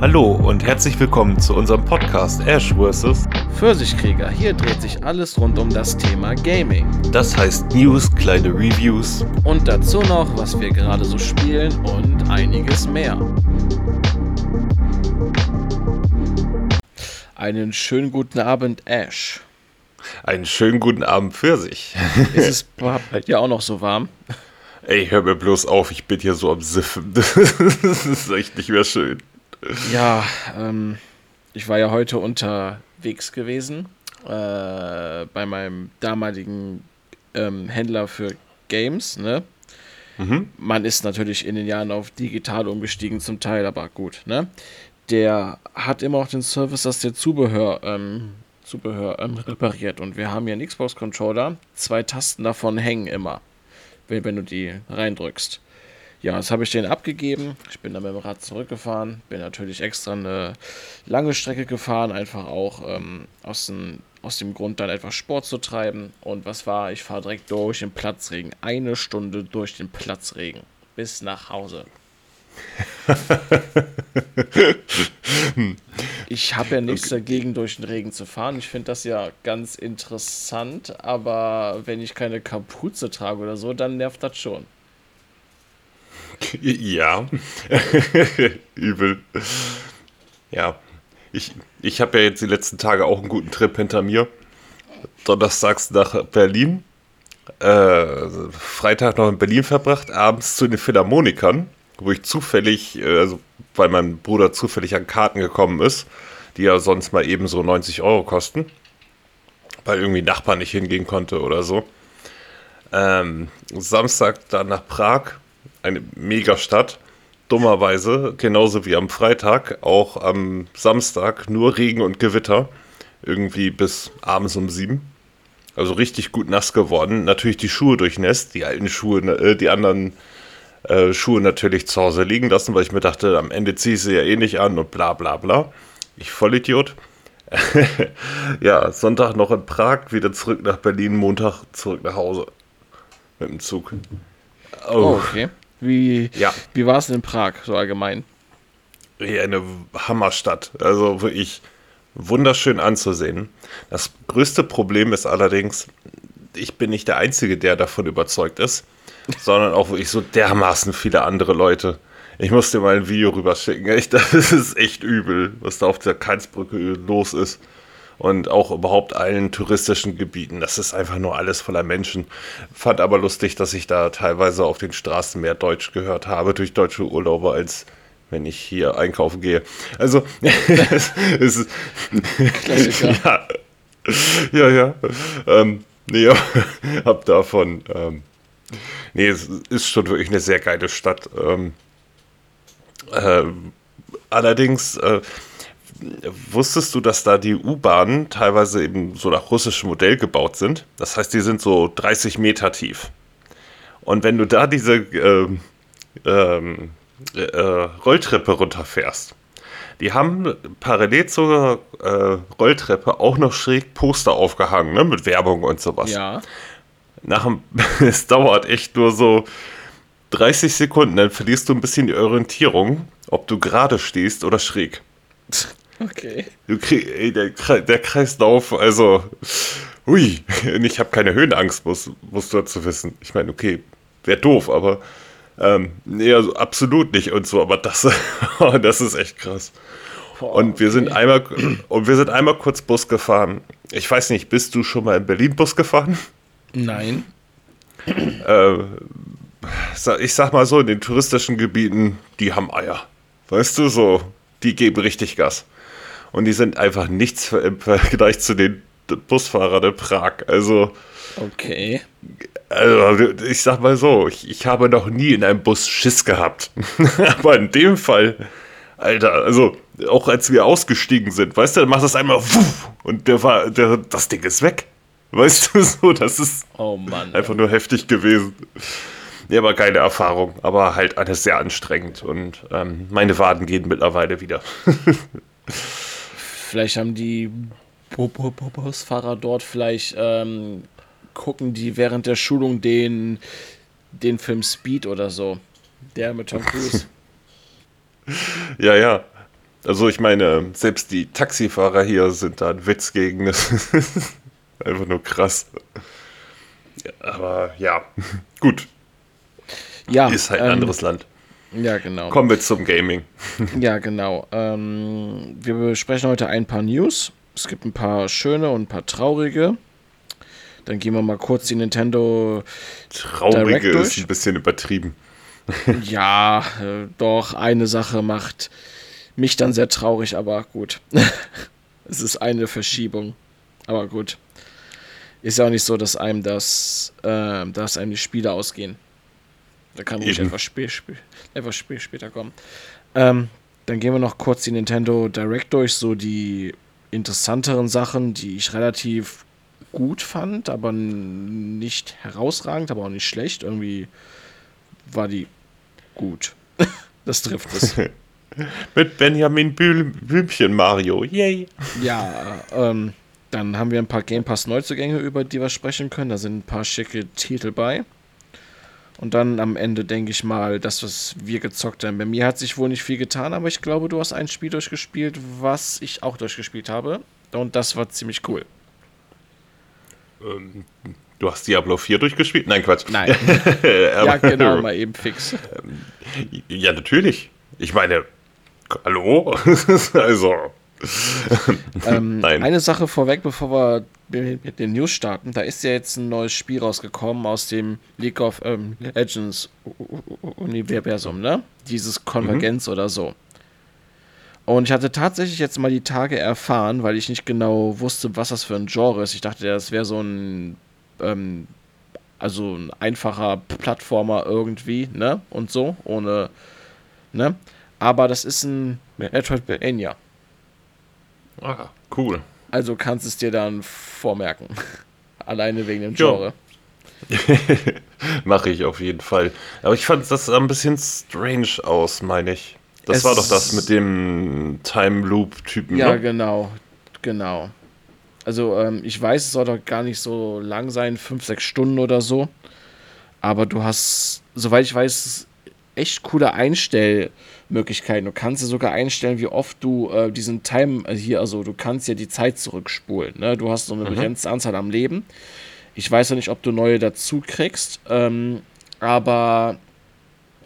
Hallo und herzlich willkommen zu unserem Podcast Ash vs. Pfirsichkrieger. Hier dreht sich alles rund um das Thema Gaming. Das heißt News, kleine Reviews Und dazu noch, was wir gerade so spielen und einiges mehr. Einen schönen guten Abend, Ash. einen schönen guten Abend für sich. Ist es bei dir auch noch so warm? Ey, hör mir bloß auf, ich bin hier so am Siffen. Das ist echt nicht mehr schön. Ja, ähm, ich war ja heute unterwegs gewesen äh, bei meinem damaligen ähm, Händler für Games, ne? Man ist natürlich in den Jahren auf digital umgestiegen zum Teil, aber gut, ne? Der hat immer auch den Service, dass der Zubehör, ähm, Zubehör ähm, repariert. Und wir haben hier einen Xbox-Controller. Zwei Tasten davon hängen immer, wenn, wenn du die reindrückst. Ja, das habe ich denen abgegeben. Ich bin dann mit dem Rad zurückgefahren. Bin natürlich extra eine lange Strecke gefahren, einfach auch ähm, aus, dem, aus dem Grund, dann etwas Sport zu treiben. Und was war? Ich fahre direkt durch den Platzregen. Eine Stunde durch den Platzregen. Bis nach Hause. Ich habe ja nichts dagegen, durch den Regen zu fahren. Ich finde das ja ganz interessant, aber wenn ich keine Kapuze trage oder so, dann nervt das schon. Ja. Übel. Ja. Ich, ich habe ja jetzt die letzten Tage auch einen guten Trip hinter mir. Donnerstags nach Berlin. Äh, Freitag noch in Berlin verbracht, abends zu den Philharmonikern, wo ich zufällig, äh, also weil mein Bruder zufällig an Karten gekommen ist, die ja sonst mal eben so 90 Euro kosten, weil irgendwie Nachbar nicht hingehen konnte oder so. Ähm, Samstag dann nach Prag, eine Megastadt. Dummerweise, genauso wie am Freitag, auch am Samstag nur Regen und Gewitter. Irgendwie bis abends um sieben. Also richtig gut nass geworden. Natürlich die Schuhe durchnässt, die alten Schuhe, äh, die anderen äh, Schuhe natürlich zu Hause liegen lassen, weil ich mir dachte, am Ende ziehe ich sie ja eh nicht an und bla bla bla. Ich Vollidiot. ja, Sonntag noch in Prag, wieder zurück nach Berlin, Montag zurück nach Hause. Mit dem Zug. Oh, okay. Wie, Ja. wie war es in Prag, so allgemein? Eine Hammerstadt. Also wirklich wunderschön anzusehen. Das größte Problem ist allerdings, ich bin nicht der Einzige, der davon überzeugt ist, sondern auch wirklich so dermaßen viele andere Leute. Ich muss dir mal ein Video rüberschicken. Echt, das ist echt übel, was da auf der Karlsbrücke los ist. Und auch überhaupt allen touristischen Gebieten. Das ist einfach nur alles voller Menschen. Fand aber lustig, dass ich da teilweise auf den Straßen mehr Deutsch gehört habe durch deutsche Urlauber, als wenn ich hier einkaufen gehe. Also, es ist. Klassiker. ja, ja. ja. Ähm, nee, hab davon. Ähm, nee, es ist schon wirklich eine sehr geile Stadt. Ähm, äh, allerdings. Äh, Wusstest du, dass da die U-Bahnen teilweise eben so nach russischem Modell gebaut sind? Das heißt, die sind so 30 Meter tief. Und wenn du da diese ähm, ähm, äh, Rolltreppe runterfährst, die haben parallel zur äh, Rolltreppe auch noch schräg Poster aufgehangen, ne, mit Werbung und sowas. Ja. Nach dem, es dauert echt nur so 30 Sekunden, dann verlierst du ein bisschen die Orientierung, ob du gerade stehst oder schräg. Okay. Du krieg, ey, der, der Kreislauf, also, hui, und ich habe keine Höhenangst, muss, musst du dazu wissen. Ich meine, okay, wäre doof, aber, ähm, nee, also absolut nicht und so, aber das, das ist echt krass. Und wir sind einmal, und wir sind einmal kurz Bus gefahren. Ich weiß nicht, bist du schon mal in Berlin Bus gefahren? Nein. Sa- Ich sag mal so, in den touristischen Gebieten, die haben Eier. Weißt du, so, die geben richtig Gas. Und die sind einfach nichts im Vergleich zu den Busfahrern in Prag. Also, Okay. also ich sag mal so, ich, ich habe noch nie in einem Bus Schiss gehabt. Aber in dem Fall, Alter, also auch als wir ausgestiegen sind, weißt du, dann macht das einmal wuff, und der war, der, das Ding ist weg. Weißt du so, das ist Oh Mann. einfach nur heftig gewesen. Ja, aber geile Erfahrung, aber halt alles sehr anstrengend und ähm, meine Waden gehen mittlerweile wieder. Vielleicht haben die Bu- Bu- Bu- Busfahrer dort vielleicht ähm, gucken die während der Schulung den, den Film Speed oder so. Der mit Tom Cruise. ja, ja. Also ich meine, selbst die Taxifahrer hier sind da ein Witz gegen. Einfach nur krass. Ja, aber ja, gut. Ja, ist halt ein ähm, anderes Land. Ja, genau. Kommen wir zum Gaming. Ja, genau. Ähm, wir besprechen heute ein paar News. Es gibt ein paar schöne und ein paar traurige. Dann gehen wir mal kurz die Nintendo Traurige Direct ist durch? ein bisschen übertrieben. Ja, äh, doch, eine Sache macht mich dann sehr traurig, aber gut. es ist eine Verschiebung. Aber gut. Ist ja auch nicht so, dass einem das, äh, dass einem die Spiele ausgehen. Da kann ruhig etwas, spä spä etwas spä später kommen. Ähm, dann gehen wir noch kurz die Nintendo Direct durch, so die interessanteren Sachen, die ich relativ gut fand, aber nicht herausragend, aber auch nicht schlecht. Irgendwie war die gut. das trifft es. Mit Benjamin Bühl Blümchen Mario. Yay. Ja, ähm, dann haben wir ein paar Game Pass Neuzugänge, über die wir sprechen können. Da sind ein paar schicke Titel bei. Und dann am Ende denke ich mal, das, was wir gezockt haben. Bei mir hat sich wohl nicht viel getan, aber ich glaube, du hast ein Spiel durchgespielt, was ich auch durchgespielt habe. Und das war ziemlich cool. Ähm, du hast Diablo 4 durchgespielt? Nein, Quatsch. Nein. Ja, genau, mal eben fix. Ja, natürlich. Ich meine, hallo? also. Ähm, Nein. Eine Sache vorweg, bevor wir mit den News starten. Da ist ja jetzt ein neues Spiel rausgekommen aus dem League of ähm, Legends Universum, ne? Dieses Konvergenz oder so. Und ich hatte tatsächlich jetzt mal die Tage erfahren, weil ich nicht genau wusste, was das für ein Genre ist. Ich dachte, das wäre so ein, ähm, also ein einfacher Plattformer irgendwie, ne? Und so, ohne, ne? Aber das ist ein Metroidvania. Ah, cool. Also kannst es dir dann vormerken. Alleine wegen dem. Genre. Mache ich auf jeden Fall. Aber ich fand das sah ein bisschen strange aus, meine ich. Das Es- war doch das mit dem Time Loop-Typen, Ja, ne? genau. Genau. Also, ähm, ich weiß, es soll doch gar nicht so lang sein, fünf, sechs Stunden oder so. Aber du hast, soweit ich weiß, echt coole Einstellmöglichkeiten. Du kannst ja sogar einstellen, wie oft du äh, diesen Time äh, hier, also du kannst ja die Zeit zurückspulen. Ne? Du hast so eine begrenzte Anzahl am Leben. Ich weiß ja nicht, ob du neue dazu kriegst, ähm, aber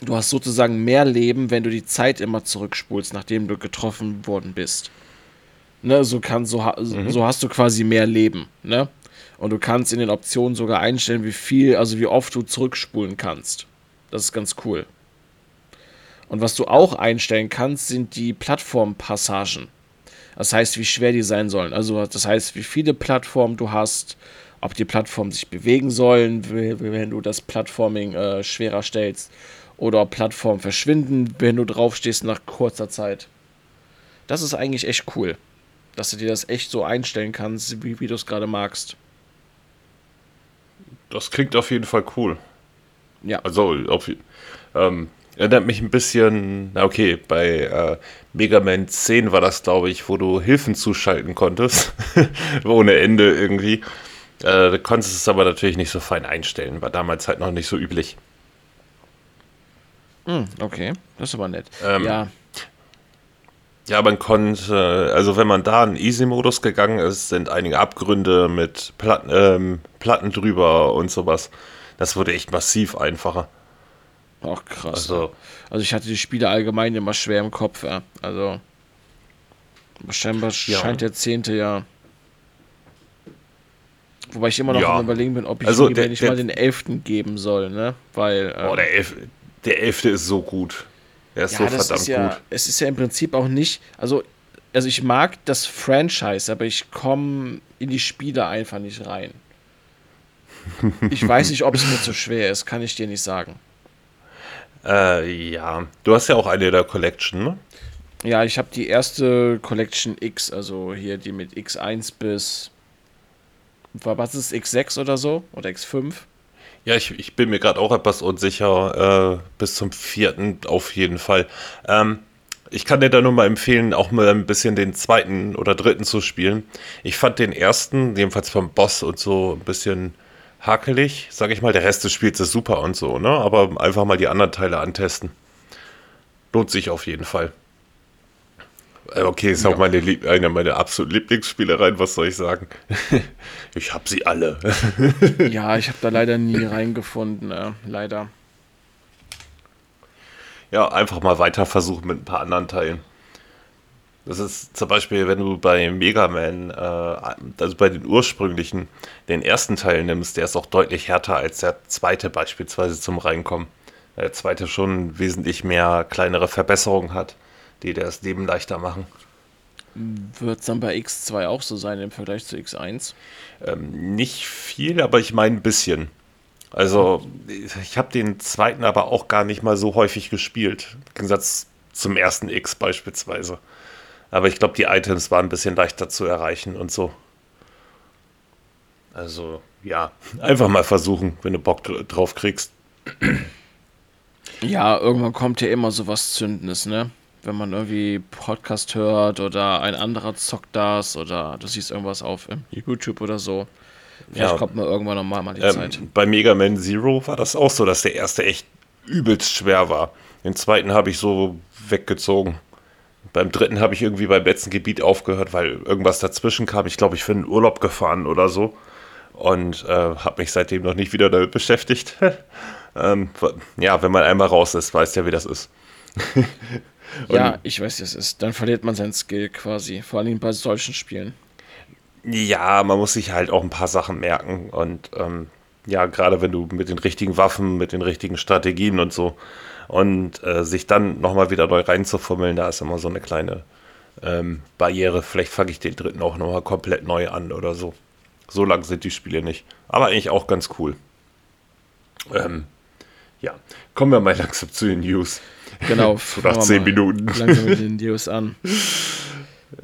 du hast sozusagen mehr Leben, wenn du die Zeit immer zurückspulst, nachdem du getroffen worden bist. Ne, so, kann, so, ha- so hast du quasi mehr Leben. Ne? Und du kannst in den Optionen sogar einstellen, wie viel, also wie oft du zurückspulen kannst. Das ist ganz cool. Und was du auch einstellen kannst, sind die Plattformpassagen. Das heißt, wie schwer die sein sollen. Also das heißt, wie viele Plattformen du hast, ob die Plattformen sich bewegen sollen, wenn du das Plattforming äh, schwerer stellst, oder ob Plattformen verschwinden, wenn du draufstehst nach kurzer Zeit. Das ist eigentlich echt cool, dass du dir das echt so einstellen kannst, wie, wie du es gerade magst. Das klingt auf jeden Fall cool. Ja. Also, auf, ähm, erinnert mich ein bisschen, na okay, bei äh, Mega Man 10 war das, glaube ich, wo du Hilfen zuschalten konntest. Ohne Ende irgendwie. Äh, du konntest es aber natürlich nicht so fein einstellen. War damals halt noch nicht so üblich. Hm, okay, das ist aber nett. Ähm, ja, Ja, man konnte, also wenn man da in Easy-Modus gegangen ist, sind einige Abgründe mit Platten, ähm, Platten drüber und sowas. Das wurde echt massiv einfacher. Auch krass. Also, Also, ich hatte die Spiele allgemein immer schwer im Kopf, ja. Also, scheinbar Ja. scheint der zehnte ja. Wobei ich immer noch Ja. am überlegen bin, ob ich Also der- nicht der- mal den elften geben soll, ne? Weil. ähm, oh, der, Elf, der Elfte ist so gut. Er ist Ja, so verdammt ist ja, gut. es ist ja im Prinzip auch nicht, also, also ich mag das Franchise, aber ich komme in die Spiele einfach nicht rein. Ich weiß nicht, ob es mir zu schwer ist, kann ich dir nicht sagen. Äh, ja. Du hast ja auch eine der Collection, ne? Ja, ich habe die erste Collection X, also hier die mit X1 bis, was ist X6 oder so? Oder X5? Ja, ich, ich bin mir gerade auch etwas unsicher. Äh, bis zum vierten auf jeden Fall. Ähm, ich kann dir da nur mal empfehlen, auch mal ein bisschen den zweiten oder dritten zu spielen. Ich fand den ersten, jedenfalls vom Boss und so, ein bisschen hakelig, sag ich mal. Der Rest des Spiels ist super und so, ne? Aber einfach mal die anderen Teile antesten. Lohnt sich auf jeden Fall. Äh, okay, ist ja. auch meine eine meiner absoluten Lieblingsspielereien, was soll ich sagen? ich habe sie alle. ja, ich habe da leider nie reingefunden, äh, leider. Ja, einfach mal weiter versuchen mit ein paar anderen Teilen. Das ist zum Beispiel, wenn du bei Mega Man, äh, also bei den ursprünglichen, den ersten Teil nimmst, der ist auch deutlich härter als der zweite beispielsweise zum Reinkommen. Der zweite schon wesentlich mehr kleinere Verbesserungen hat, die das Leben leichter machen. Wird es dann bei X2 auch so sein im Vergleich zu X1? Ähm, nicht viel, aber ich meine ein bisschen. Also, ich habe den zweiten aber auch gar nicht mal so häufig gespielt. Im Gegensatz zum ersten X beispielsweise. Aber ich glaube, die Items waren ein bisschen leichter zu erreichen und so. Also, ja, einfach mal versuchen, wenn du Bock drauf kriegst. Ja, irgendwann kommt ja immer sowas Zündendes, ne? Wenn man irgendwie Podcast hört oder ein anderer zockt das oder du siehst irgendwas auf YouTube oder so. Vielleicht ja. kommt man irgendwann nochmal mal die ähm, Zeit. Bei Mega Man Zero war das auch so, dass der erste echt übelst schwer war. Den zweiten habe ich so weggezogen. Beim dritten habe ich irgendwie beim letzten Gebiet aufgehört, weil irgendwas dazwischen kam. Ich glaube, ich bin in Urlaub gefahren oder so. Und äh, habe mich seitdem noch nicht wieder damit beschäftigt. ähm, ja, wenn man einmal raus ist, weiß ja, wie das ist. ja, ich weiß, wie es ist. Dann verliert man seinen Skill quasi. Vor allem bei solchen Spielen. Ja, man muss sich halt auch ein paar Sachen merken. Und ähm, ja, gerade wenn du mit den richtigen Waffen, mit den richtigen Strategien und so und äh, sich dann nochmal wieder neu reinzufummeln, da ist immer so eine kleine ähm, Barriere. Vielleicht fange ich den dritten auch nochmal komplett neu an oder so. So lang sind die Spiele nicht. Aber eigentlich auch ganz cool. Ähm, ja, kommen wir mal langsam zu den News. Genau. Nach zehn Minuten. Langsam mit den News an.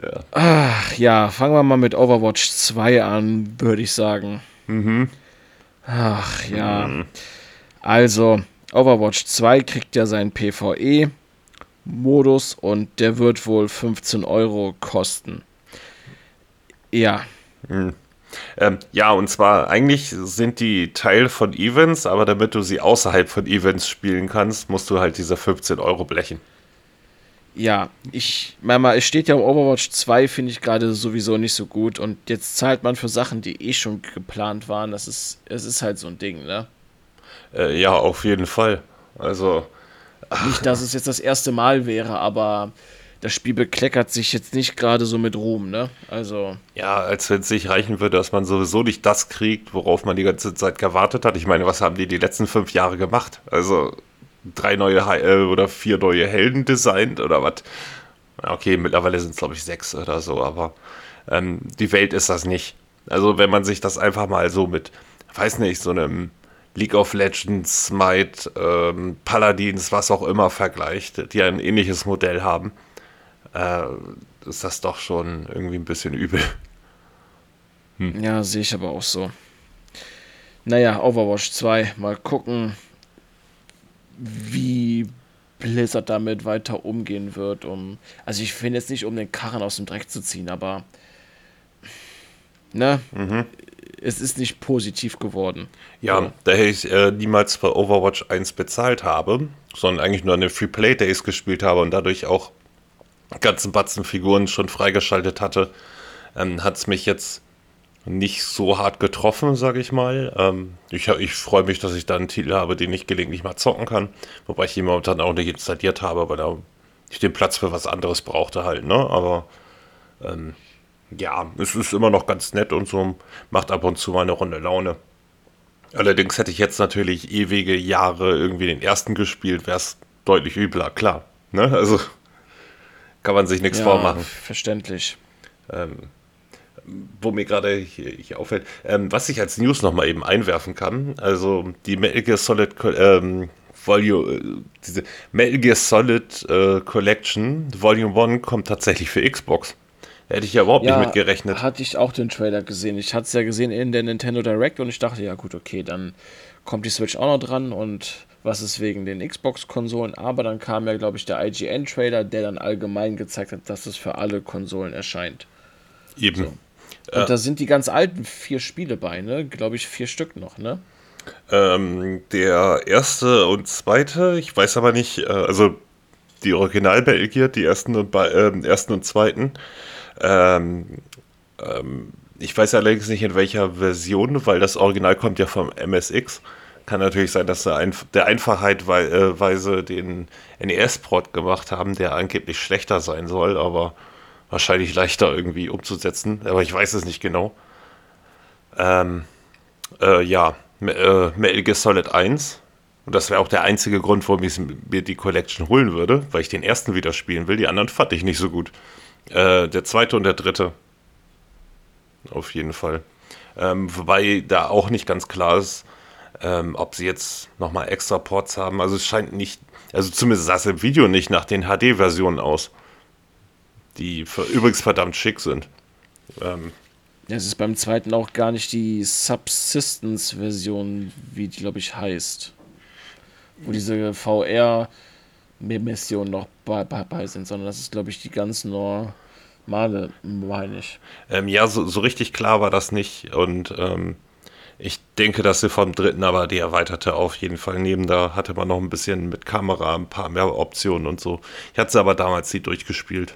Ja. Ach, ja, fangen wir mal mit Overwatch 2 an, würde ich sagen. Mhm. Ach ja. Mhm. Also, Overwatch 2 kriegt ja seinen PvE-Modus und der wird wohl 15 Euro kosten. Ja. Hm. Ähm, ja, und zwar eigentlich sind die Teil von Events, aber damit du sie außerhalb von Events spielen kannst, musst du halt diese 15 Euro blechen. Ja, ich, mal, es steht ja um Overwatch 2, finde ich gerade sowieso nicht so gut und jetzt zahlt man für Sachen, die eh schon geplant waren. Das ist, es ist halt so ein Ding, ne? Äh, ja, auf jeden Fall. Also. Ach. Nicht, dass es jetzt das erste Mal wäre, aber das Spiel bekleckert sich jetzt nicht gerade so mit Ruhm, ne? Also. Ja, als wenn es sich reichen würde, dass man sowieso nicht das kriegt, worauf man die ganze Zeit gewartet hat. Ich meine, was haben die die letzten fünf Jahre gemacht? Also drei neue äh, oder vier neue Helden designt oder was? Okay, mittlerweile sind es glaube ich sechs oder so, aber ähm, die Welt ist das nicht. Also wenn man sich das einfach mal so mit, weiß nicht, so einem League of Legends, Smite, ähm, Paladins, was auch immer vergleicht, die ein ähnliches Modell haben, äh, ist das doch schon irgendwie ein bisschen übel. Hm. Ja, sehe ich aber auch so. Naja, Overwatch 2, mal gucken, wie Blizzard damit weiter umgehen wird. Um, also ich finde jetzt nicht, um den Karren aus dem Dreck zu ziehen, aber ne, mhm es ist nicht positiv geworden. Ja, so. da ich äh, niemals für Overwatch 1 bezahlt habe, sondern eigentlich nur an den Free Play Days gespielt habe und dadurch auch ganzen Batzen Figuren schon freigeschaltet hatte, ähm, hat es mich jetzt nicht so hart getroffen, sage ich mal. Ähm, ich ich freue mich, dass ich da einen Titel habe, den ich gelegentlich mal zocken kann, wobei ich ihn momentan auch nicht installiert habe, weil ich den Platz für was anderes brauchte halt, ne? Aber ähm, ja, es ist immer noch ganz nett und so, macht ab und zu mal eine Runde Laune. Allerdings hätte ich jetzt natürlich ewige Jahre irgendwie den ersten gespielt, wäre es deutlich übler, klar. Ne? Also kann man sich nichts ja, vormachen. Verständlich. Ähm, wo mir gerade hier, hier, auffällt, ähm, was ich als News nochmal eben einwerfen kann, also die Metal Gear Solid ähm, Volume, äh, diese Metal Gear Solid äh, Collection Volume 1 kommt tatsächlich für Xbox. Hätte ich ja überhaupt ja, nicht mit gerechnet. Hatte ich auch den Trailer gesehen. Ich hatte es ja gesehen in der Nintendo Direct und ich dachte, ja gut, okay, dann kommt die Switch auch noch dran und was ist wegen den Xbox-Konsolen. Aber dann kam ja, glaube ich, der IGN-Trailer, der dann allgemein gezeigt hat, dass es für alle Konsolen erscheint. Eben. So. Und äh, da sind die ganz alten vier Spiele bei, ne? Glaube ich, vier Stück noch, ne? Ähm, der erste und zweite, ich weiß aber nicht, äh, also die Original Metal Gear, die ersten und, äh, ersten und zweiten. Ähm, ähm, ich weiß allerdings nicht in welcher Version, weil das Original kommt ja vom MSX. Kann natürlich sein, dass sie ein, der Einfachheit äh, weise den NES-Port gemacht haben, der angeblich schlechter sein soll, aber wahrscheinlich leichter irgendwie umzusetzen. Aber ich weiß es nicht genau. Ähm, äh, ja, äh, Metal Gear Solid 1. Und das wäre auch der einzige Grund, warum ich mir die Collection holen würde, weil ich den ersten wieder spielen will. Die anderen fand ich nicht so gut. Äh, der zweite und der dritte. Auf jeden Fall. Ähm, wobei da auch nicht ganz klar ist, ähm, ob sie jetzt nochmal extra Ports haben. Also es scheint nicht, also zumindest sah es im Video nicht nach den HD-Versionen aus. Die für, übrigens verdammt schick sind. Ähm, es ist beim zweiten auch gar nicht die Subsistence-Version, wie die, glaube ich, heißt. Wo diese VR-Missionen noch bei, bei, bei, sind, sondern das ist, glaube ich, die ganz normale, meine ich. Ähm, ja, so, so, richtig klar war das nicht. Und ähm, ich denke, dass sie vom dritten aber die erweiterte auf jeden Fall nehmen. Da hatte man noch ein bisschen mit Kamera ein paar mehr Optionen und so. Ich hatte sie aber damals nie durchgespielt.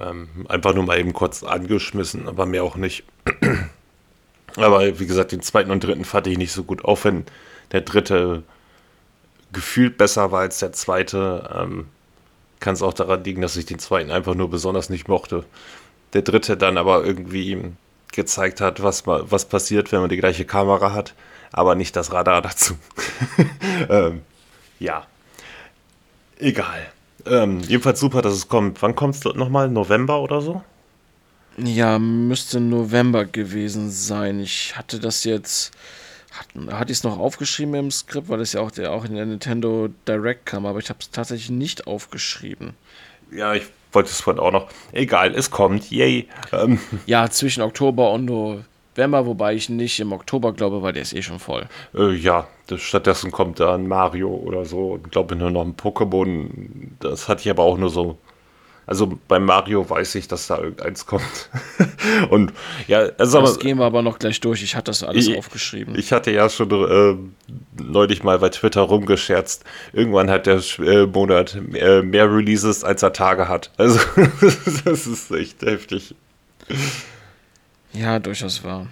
Ähm, einfach nur mal eben kurz angeschmissen, aber mehr auch nicht. aber wie gesagt, den zweiten und dritten fand ich nicht so gut. Auch wenn der dritte gefühlt besser war als der zweite, ähm, kann es auch daran liegen, dass ich den zweiten einfach nur besonders nicht mochte. Der dritte dann aber irgendwie gezeigt hat, was, was passiert, wenn man die gleiche Kamera hat, aber nicht das Radar dazu. ähm, ja, egal. Ähm, jedenfalls super, dass es kommt. Wann kommt es nochmal? November oder so? Ja, müsste November gewesen sein. Ich hatte das jetzt. Hat, hatte ich es noch aufgeschrieben im Skript, weil es ja auch, der, auch in der Nintendo Direct kam, aber ich habe es tatsächlich nicht aufgeschrieben. Ja, ich wollte es vorhin auch noch. Egal, es kommt. Yay. Ähm. Ja, zwischen Oktober und November, wobei ich nicht im Oktober glaube, weil der ist eh schon voll. Äh, ja, stattdessen kommt da ein Mario oder so. Ich glaube nur noch ein Pokémon. Das hatte ich aber auch nur so also bei Mario weiß ich, dass da irgendeins kommt. und ja, also das aber, gehen wir aber noch gleich durch. Ich hatte das alles ich, aufgeschrieben. Ich hatte ja schon äh, neulich mal bei Twitter rumgescherzt. Irgendwann hat der äh, Monat äh, mehr Releases, als er Tage hat. Also das ist echt heftig. Ja, durchaus wahr.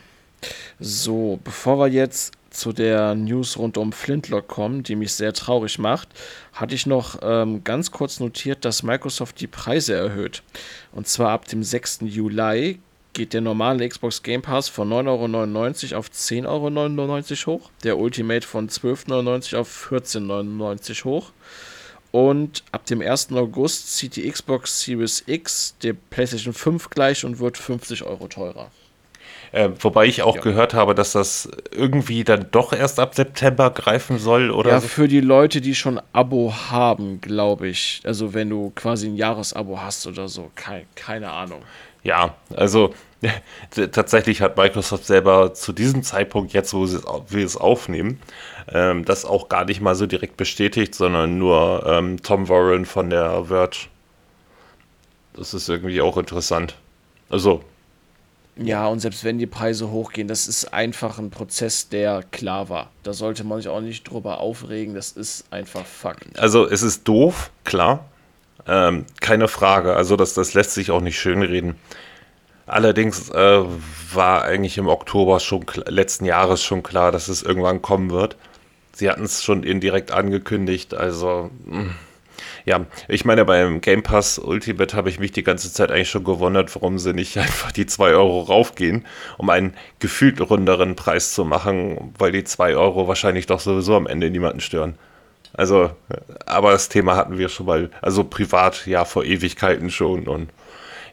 So, bevor wir jetzt zu der News rund um Flintlock kommen, die mich sehr traurig macht, hatte ich noch ähm, ganz kurz notiert, dass Microsoft die Preise erhöht. Und zwar ab dem 6. Juli geht der normale Xbox Game Pass von 9,99 Euro auf 10,99 Euro hoch, der Ultimate von 12,99 Euro auf 14,99 Euro hoch. Und ab dem 1. August zieht die Xbox Series X der PlayStation 5 gleich und wird 50 Euro teurer. Äh, wobei ich auch ja. gehört habe, dass das irgendwie dann doch erst ab September greifen soll, oder? Ja, so. für die Leute, die schon Abo haben, glaube ich. Also wenn du quasi ein Jahresabo hast oder so, keine, keine Ahnung. Ja, also tatsächlich hat Microsoft selber zu diesem Zeitpunkt, jetzt wo wir es aufnehmen, ähm, das auch gar nicht mal so direkt bestätigt, sondern nur ähm, Tom Warren von der Verge. Das ist irgendwie auch interessant. Also ja, und selbst wenn die Preise hochgehen, das ist einfach ein Prozess, der klar war. Da sollte man sich auch nicht drüber aufregen, das ist einfach Fakt. Also es ist doof, klar. Ähm, keine Frage. Also das, das lässt sich auch nicht schönreden. Allerdings äh, war eigentlich im Oktober schon letzten Jahres schon klar, dass es irgendwann kommen wird. Sie hatten es schon indirekt angekündigt, also. Mh hm. Ja, ich meine, beim Game Pass Ultimate habe ich mich die ganze Zeit eigentlich schon gewundert, warum sie nicht einfach die 2 Euro raufgehen, um einen gefühlt runderen Preis zu machen, weil die 2 Euro wahrscheinlich doch sowieso am Ende niemanden stören. Also, aber das Thema hatten wir schon mal, also privat ja vor Ewigkeiten schon und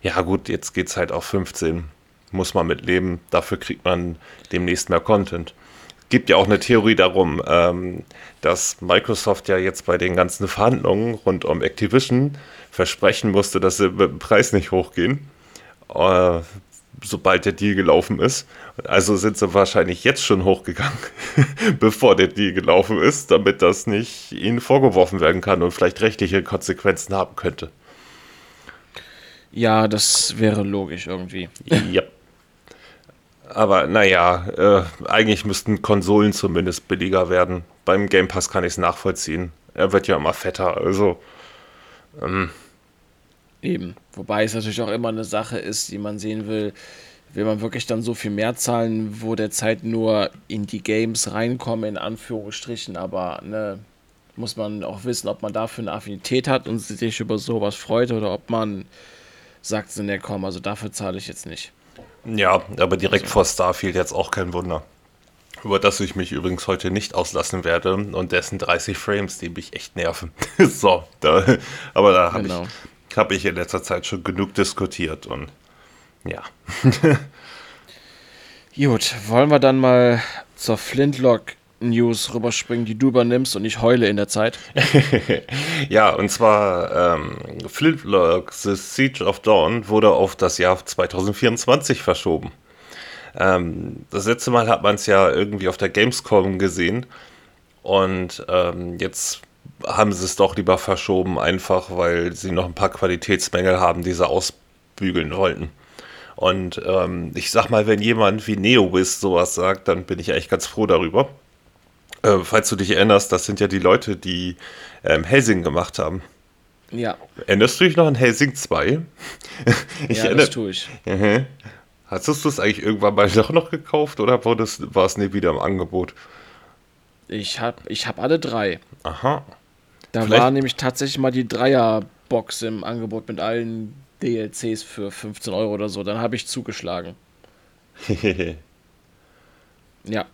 ja gut, jetzt geht es halt auf 15. Muss man mitleben, dafür kriegt man demnächst mehr Content gibt ja auch eine Theorie darum, ähm, dass Microsoft ja jetzt bei den ganzen Verhandlungen rund um Activision versprechen musste, dass sie mit dem Preis nicht hochgehen, äh, sobald der Deal gelaufen ist. Also sind sie wahrscheinlich jetzt schon hochgegangen, bevor der Deal gelaufen ist, damit das nicht ihnen vorgeworfen werden kann und vielleicht rechtliche Konsequenzen haben könnte. Ja, das wäre logisch irgendwie. Ja. Aber naja, äh, eigentlich müssten Konsolen zumindest billiger werden. Beim Game Pass kann ich es nachvollziehen. er wird ja immer fetter, also. Ähm. Eben. Wobei es natürlich auch immer eine Sache ist, die man sehen will. Will man wirklich dann so viel mehr zahlen, wo derzeit nur in die Games reinkommen, in Anführungsstrichen, aber ne, muss man auch wissen, ob man dafür eine Affinität hat und sich über sowas freut oder ob man sagt, ne, komm, also dafür zahle ich jetzt nicht. Ja, aber direkt vor Starfield jetzt auch kein Wunder. Über das ich mich übrigens heute nicht auslassen werde und dessen 30 Frames, die mich echt nerven. so, da, aber da habe genau. ich, hab ich in letzter Zeit schon genug diskutiert und ja. Gut, wollen wir dann mal zur Flintlock News rüberspringen, die du übernimmst und ich heule in der Zeit. ja, und zwar ähm, Flintlock The Siege of Dawn wurde auf das Jahr 2024 verschoben. Ähm, das letzte Mal hat man es ja irgendwie auf der Gamescom gesehen und ähm, jetzt haben sie es doch lieber verschoben, einfach weil sie noch ein paar Qualitätsmängel haben, die sie ausbügeln wollten. Und ähm, ich sag mal, wenn jemand wie NeoWiz sowas sagt, dann bin ich eigentlich ganz froh darüber. Äh, falls du dich erinnerst, das sind ja die Leute, die ähm, Helsing gemacht haben. Ja. Erinnerst du dich noch an Helsing 2? ich ja, das tue ich. Mhm. Hast du es eigentlich irgendwann mal doch noch gekauft oder war, das, war es nie wieder im Angebot? Ich habe ich hab alle drei. Aha. Da Vielleicht... war nämlich tatsächlich mal die Dreier-Box im Angebot mit allen DLCs für 15 Euro oder so. Dann habe ich zugeschlagen. ja.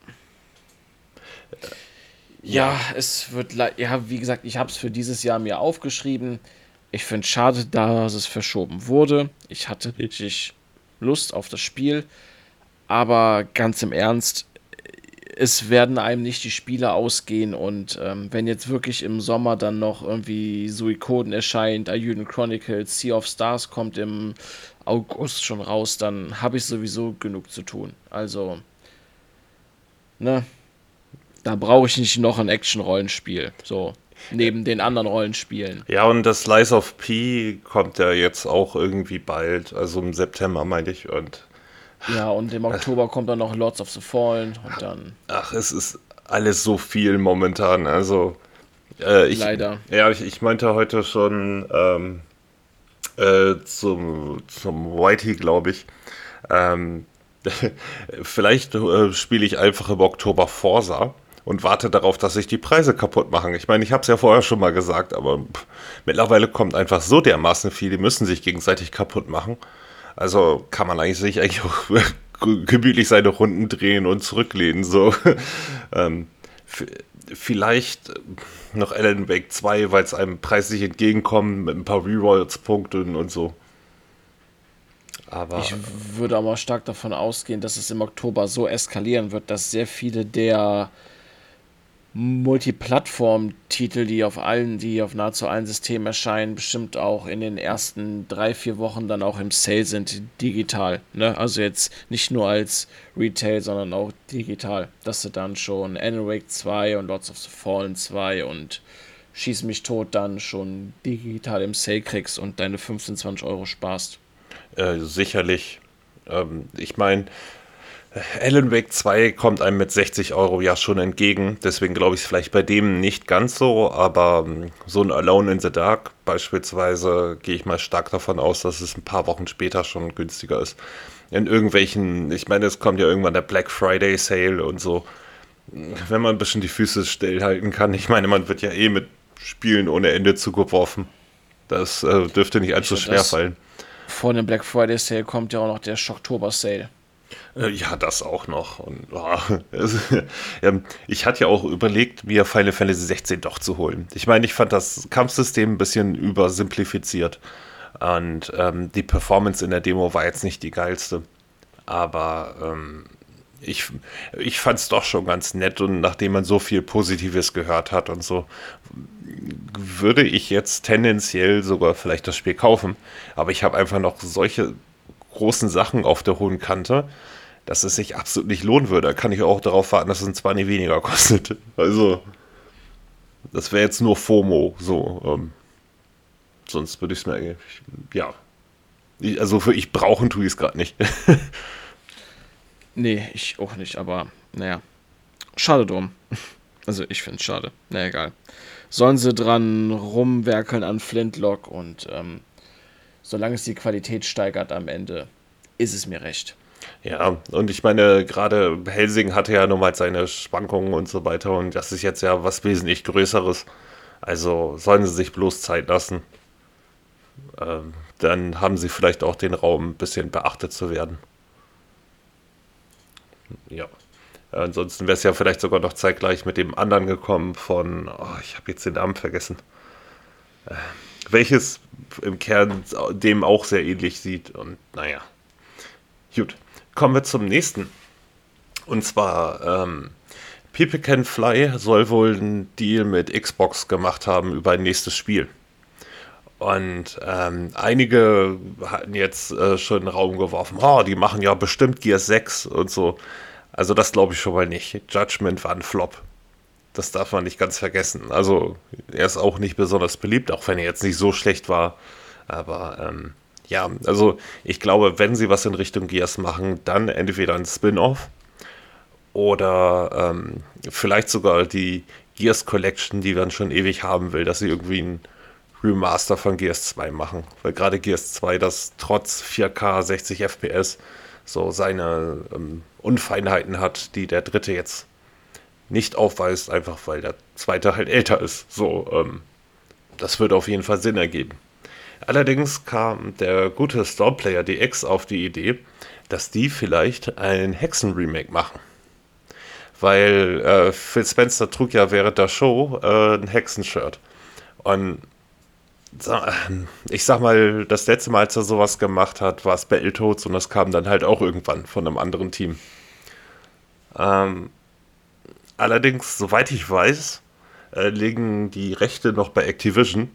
Ja, es wird, ja, wie gesagt, ich habe es für dieses Jahr mir aufgeschrieben. Ich finde es schade, dass es verschoben wurde. Ich hatte richtig Lust auf das Spiel. Aber ganz im Ernst, es werden einem nicht die Spiele ausgehen. Und ähm, wenn jetzt wirklich im Sommer dann noch irgendwie Suikoden erscheint, Ayuden Chronicles, Sea of Stars kommt im August schon raus, dann habe ich sowieso genug zu tun. Also, ne? Da brauche ich nicht noch ein Action-Rollenspiel. So. Neben den anderen Rollenspielen. Ja, und das Lies of P kommt ja jetzt auch irgendwie bald. Also im September, meine ich. Und. Ja, und im Oktober kommt dann noch Lords of the Fallen und dann. Ach, es ist alles so viel momentan. Also. Äh, ich, Leider. Ja, ich, ich meinte heute schon ähm, äh, zum, zum Whitey, glaube ich. Ähm, vielleicht äh, spiele ich einfach im Oktober Forsa und warte darauf, dass sich die Preise kaputt machen. Ich meine, ich habe es ja vorher schon mal gesagt, aber pff, mittlerweile kommt einfach so dermaßen viel, die müssen sich gegenseitig kaputt machen. Also kann man eigentlich sich eigentlich auch gemütlich seine Runden drehen und zurücklehnen. So. ähm, vielleicht noch Alan Wake 2, weil es einem preislich entgegenkommt mit ein paar Rerolls-Punkten und so. Aber ich würde aber stark davon ausgehen, dass es im Oktober so eskalieren wird, dass sehr viele der Multiplattform-Titel, die auf allen, die auf nahezu allen Systemen erscheinen, bestimmt auch in den ersten drei, vier Wochen dann auch im Sale sind, digital. Ne? Also jetzt nicht nur als Retail, sondern auch digital. Dass du dann schon Alan 2 und Lords of the Fallen 2 und Schieß mich tot dann schon digital im Sale kriegst und deine 15, 20 Euro sparst. Äh, sicherlich. Ähm, ich meine, Alan Wake 2 kommt einem mit 60 Euro ja schon entgegen. Deswegen glaube ich es vielleicht bei dem nicht ganz so. Aber ähm, so ein Alone in the Dark beispielsweise gehe ich mal stark davon aus, dass es ein paar Wochen später schon günstiger ist. In irgendwelchen, ich meine, es kommt ja irgendwann der Black Friday Sale und so. Wenn man ein bisschen die Füße stillhalten kann. Ich meine, man wird ja eh mit Spielen ohne Ende zugeworfen. Das äh, dürfte nicht allzu schwer fallen. Vor dem Black Friday Sale kommt ja auch noch der Schocktober Sale. Äh, ja, das auch noch. Und, oh, es, ja, ich hatte ja auch überlegt, mir Final Fantasy 16 doch zu holen. Ich meine, ich fand das Kampfsystem ein bisschen übersimplifiziert. Und ähm, die Performance in der Demo war jetzt nicht die geilste. Aber ähm, ich, ich fand es doch schon ganz nett. Und nachdem man so viel Positives gehört hat und so, würde ich jetzt tendenziell sogar vielleicht das Spiel kaufen. Aber ich habe einfach noch solche großen Sachen auf der hohen Kante, dass es sich absolut nicht lohnen würde. Da kann ich auch darauf warten, dass es ein 20 weniger kostet. Also, das wäre jetzt nur FOMO, so. Ähm, sonst würde ich es mir eigentlich, ja. Ich, also, für ich brauchen tue ich es gerade nicht. nee, ich auch nicht, aber naja. Schade drum. Also ich finde es schade. Na egal. Sollen sie dran rumwerkeln an Flintlock und ähm, solange es die Qualität steigert am Ende, ist es mir recht. Ja, und ich meine, gerade Helsing hatte ja nochmal seine Schwankungen und so weiter und das ist jetzt ja was wesentlich Größeres. Also sollen sie sich bloß Zeit lassen. Ähm, dann haben sie vielleicht auch den Raum, ein bisschen beachtet zu werden. Ja. Ansonsten wäre es ja vielleicht sogar noch zeitgleich mit dem anderen gekommen von, oh, ich habe jetzt den Namen vergessen, äh, welches im Kern dem auch sehr ähnlich sieht. Und naja, gut. Kommen wir zum nächsten. Und zwar, ähm, People Can Fly soll wohl einen Deal mit Xbox gemacht haben über ein nächstes Spiel. Und ähm, einige hatten jetzt äh, schon in den Raum geworfen, oh, die machen ja bestimmt Gear 6 und so. Also das glaube ich schon mal nicht. Judgment war ein Flop. Das darf man nicht ganz vergessen. Also er ist auch nicht besonders beliebt, auch wenn er jetzt nicht so schlecht war. Aber ähm, ja, also ich glaube, wenn sie was in Richtung Gears machen, dann entweder ein Spin-off oder ähm, vielleicht sogar die Gears Collection, die man schon ewig haben will, dass sie irgendwie ein Remaster von Gears 2 machen. Weil gerade Gears 2, das trotz 4K 60 FPS so seine ähm, Unfeinheiten hat, die der dritte jetzt nicht aufweist, einfach weil der zweite halt älter ist. So, ähm, das würde auf jeden Fall Sinn ergeben. Allerdings kam der gute Storeplayer DX auf die Idee, dass die vielleicht ein Hexen-Remake machen. Weil äh, Phil Spencer trug ja während der Show äh, ein Hexen-Shirt. Und ich sag mal, das letzte Mal, als er sowas gemacht hat, war es Battletoads und das kam dann halt auch irgendwann von einem anderen Team. Ähm, allerdings, soweit ich weiß, äh, liegen die Rechte noch bei Activision,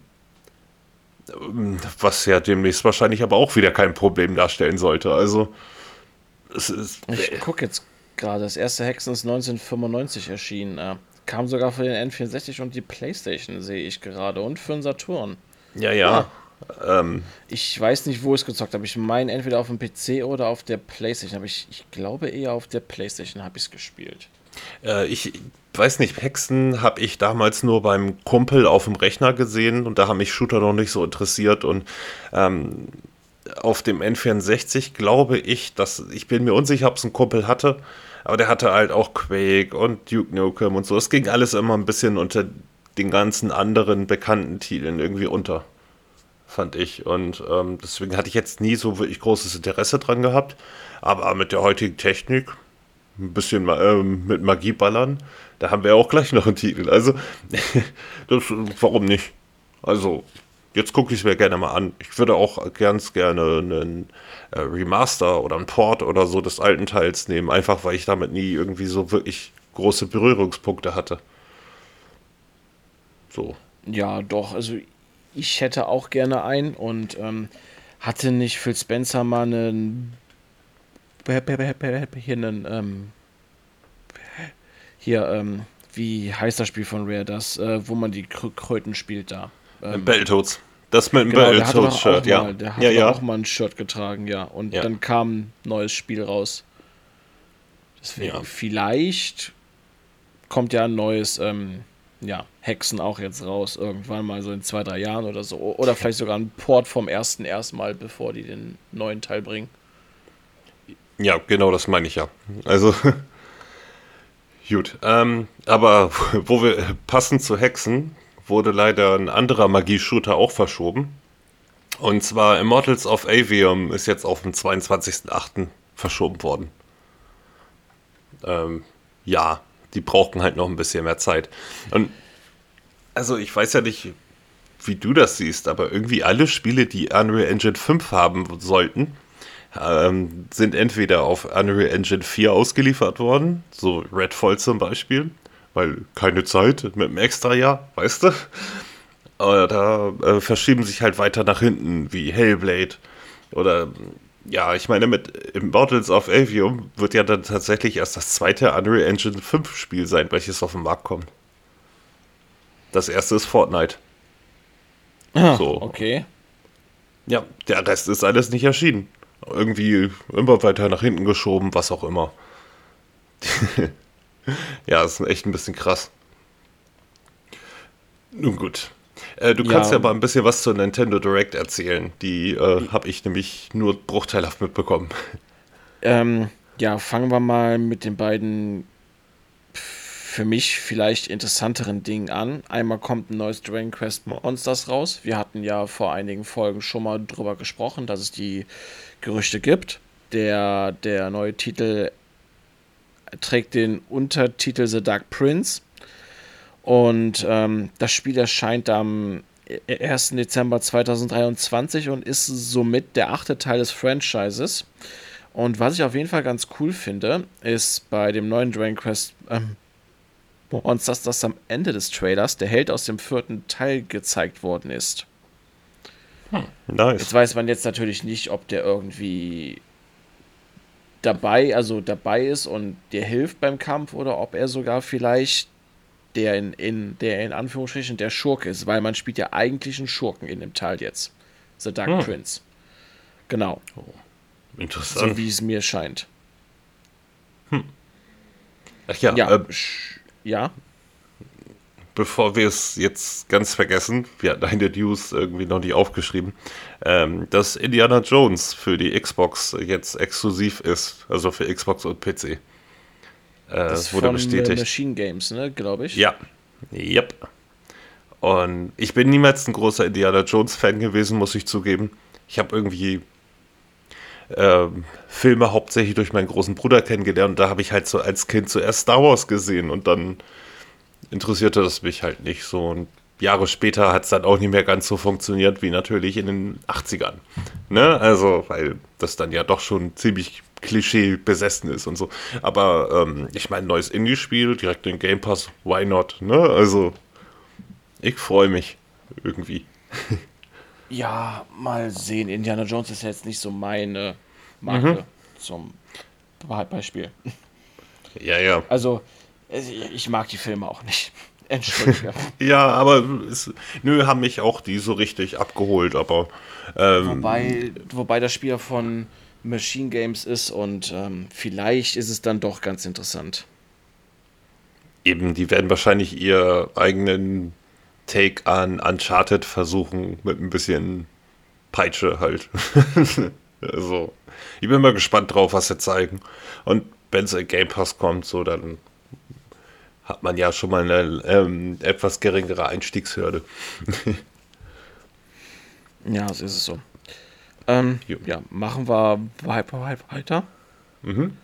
ähm, was ja demnächst wahrscheinlich aber auch wieder kein Problem darstellen sollte. Also, es ist. Ich gucke jetzt gerade, das erste Hexen ist 1995 erschienen. Äh, kam sogar für den N64 und die PlayStation, sehe ich gerade, und für den Saturn. Ja, ja. Ah. Ähm, ich weiß nicht, wo ich es gezockt habe. Ich meine, entweder auf dem PC oder auf der Playstation. Aber ich, ich glaube eher auf der Playstation habe ich es gespielt. Äh, ich weiß nicht, Hexen habe ich damals nur beim Kumpel auf dem Rechner gesehen und da haben mich Shooter noch nicht so interessiert. Und ähm, auf dem N64 glaube ich, dass ich bin mir unsicher, ob es ein Kumpel hatte, aber der hatte halt auch Quake und Duke Nukem und so. Es ging alles immer ein bisschen unter den ganzen anderen bekannten Titeln irgendwie unter, fand ich. Und ähm, deswegen hatte ich jetzt nie so wirklich großes Interesse dran gehabt. Aber mit der heutigen Technik, ein bisschen äh, mit Magie ballern, da haben wir auch gleich noch einen Titel. Also, das, warum nicht? Also, jetzt gucke ich es mir gerne mal an. Ich würde auch ganz gerne einen äh, Remaster oder einen Port oder so des alten Teils nehmen, einfach weil ich damit nie irgendwie so wirklich große Berührungspunkte hatte. So. Ja, doch. Also ich hätte auch gerne einen und ähm, hatte nicht Phil Spencer mal einen hier einen ähm, hier ähm, wie heißt das Spiel von Rare das, äh, wo man die Kröten spielt da. Ähm, Battletoads. Das mit dem genau, Battletoads-Shirt, ja. der hat ja, ja. auch mal ein Shirt getragen, ja. Und ja. dann kam ein neues Spiel raus. Deswegen, ja. vielleicht kommt ja ein neues ähm, ja, Hexen auch jetzt raus, irgendwann mal so in zwei, drei Jahren oder so. Oder vielleicht sogar ein Port vom ersten erstmal, bevor die den neuen Teil bringen. Ja, genau das meine ich ja. Also, gut. Ähm, aber wo wir passend zu Hexen, wurde leider ein anderer Magie-Shooter auch verschoben. Und zwar Immortals of Avium ist jetzt auf den 22.08. verschoben worden. Ähm, ja, die brauchen halt noch ein bisschen mehr Zeit. Und also ich weiß ja nicht, wie du das siehst, aber irgendwie alle Spiele, die Unreal Engine 5 haben sollten, ähm, sind entweder auf Unreal Engine 4 ausgeliefert worden, so Redfall zum Beispiel, weil keine Zeit mit einem extra Jahr, weißt du? Oder äh, verschieben sich halt weiter nach hinten, wie Hellblade oder ja, ich meine, mit Immortals of Avium wird ja dann tatsächlich erst das zweite Unreal Engine 5 Spiel sein, welches auf den Markt kommt. Das erste ist Fortnite. Ah, so. okay. Ja, der Rest ist alles nicht erschienen. Irgendwie immer weiter nach hinten geschoben, was auch immer. ja, das ist echt ein bisschen krass. Nun gut. Äh, du kannst ja mal ein bisschen was zur Nintendo Direct erzählen. Die äh, habe ich nämlich nur bruchteilhaft mitbekommen. Ähm, ja, fangen wir mal mit den beiden für mich vielleicht interessanteren Dingen an. Einmal kommt ein neues Dragon Quest Monsters raus. Wir hatten ja vor einigen Folgen schon mal drüber gesprochen, dass es die Gerüchte gibt. Der, der neue Titel trägt den Untertitel The Dark Prince. Und ähm, das Spiel erscheint am 1. Dezember 2023 und ist somit der achte Teil des Franchises. Und was ich auf jeden Fall ganz cool finde, ist bei dem neuen Dragon Quest ähm, Monsters, dass am Ende des Trailers der Held aus dem vierten Teil gezeigt worden ist. Hm, nice. Jetzt weiß man jetzt natürlich nicht, ob der irgendwie dabei, also dabei ist und dir hilft beim Kampf oder ob er sogar vielleicht der in, in der in Anführungsstrichen der Schurke ist, weil man spielt ja eigentlich einen Schurken in dem Teil jetzt. The Dark hm. Prince. Genau. Oh, interessant. So wie es mir scheint. Hm. Ach ja, ja, äh, ja. Bevor wir es jetzt ganz vergessen, wir hatten eine News irgendwie noch nicht aufgeschrieben, ähm, dass Indiana Jones für die Xbox jetzt exklusiv ist, also für Xbox und PC. Äh, das wurde von bestätigt. Machine Games, ne, glaube ich. Ja. Yep. Und ich bin niemals ein großer Indiana Jones-Fan gewesen, muss ich zugeben. Ich habe irgendwie äh, Filme hauptsächlich durch meinen großen Bruder kennengelernt und da habe ich halt so als Kind zuerst Star Wars gesehen und dann interessierte das mich halt nicht so. Und Jahre später hat es dann auch nicht mehr ganz so funktioniert wie natürlich in den 80ern. Ne? Also, weil das dann ja doch schon ziemlich Klischee besessen ist und so. Aber ähm, ich meine, neues Indie-Spiel, direkt in Game Pass, why not? Ne? Also, ich freue mich irgendwie. ja, mal sehen. Indiana Jones ist jetzt nicht so meine Marke mhm. zum Beispiel. Ja, ja. Also, ich mag die Filme auch nicht. Entschuldige. ja, aber es, nö, haben mich auch die so richtig abgeholt, aber. Ähm, wobei, wobei das Spiel von Machine Games ist und ähm, vielleicht ist es dann doch ganz interessant. Eben, die werden wahrscheinlich ihr eigenen Take an Uncharted versuchen mit ein bisschen Peitsche halt. also, ich bin mal gespannt drauf, was sie zeigen. Und wenn es in Game Pass kommt, so dann hat man ja schon mal eine ähm, etwas geringere Einstiegshürde. ja, so ist es so. Ähm, ja, machen wir weiter. Mhm.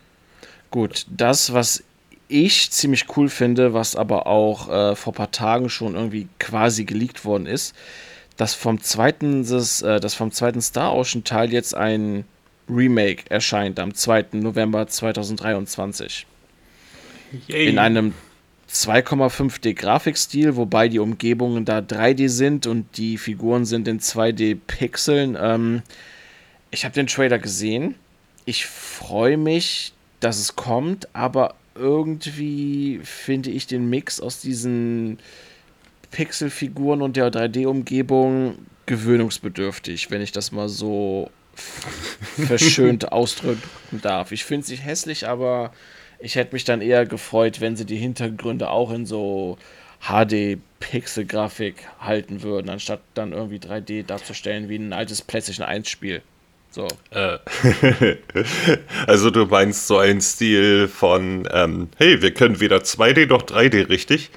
Gut, das, was ich ziemlich cool finde, was aber auch äh, vor ein paar Tagen schon irgendwie quasi geleakt worden ist, dass vom zweiten, das, äh, dass vom zweiten Star Ocean Teil jetzt ein Remake erscheint am 2. November 2023. Yay. In einem 2,5D Grafikstil, wobei die Umgebungen da 3D sind und die Figuren sind in 2D Pixeln. Ähm, ich habe den Trailer gesehen. Ich freue mich, dass es kommt, aber irgendwie finde ich den Mix aus diesen Pixelfiguren und der 3D-Umgebung gewöhnungsbedürftig, wenn ich das mal so verschönt ausdrücken darf. Ich finde sie hässlich, aber ich hätte mich dann eher gefreut, wenn sie die Hintergründe auch in so HD-Pixel-Grafik halten würden, anstatt dann irgendwie 3D darzustellen wie ein altes PlayStation 1-Spiel. So. Äh. also du meinst so einen Stil von, ähm, hey, wir können weder 2D noch 3D, richtig?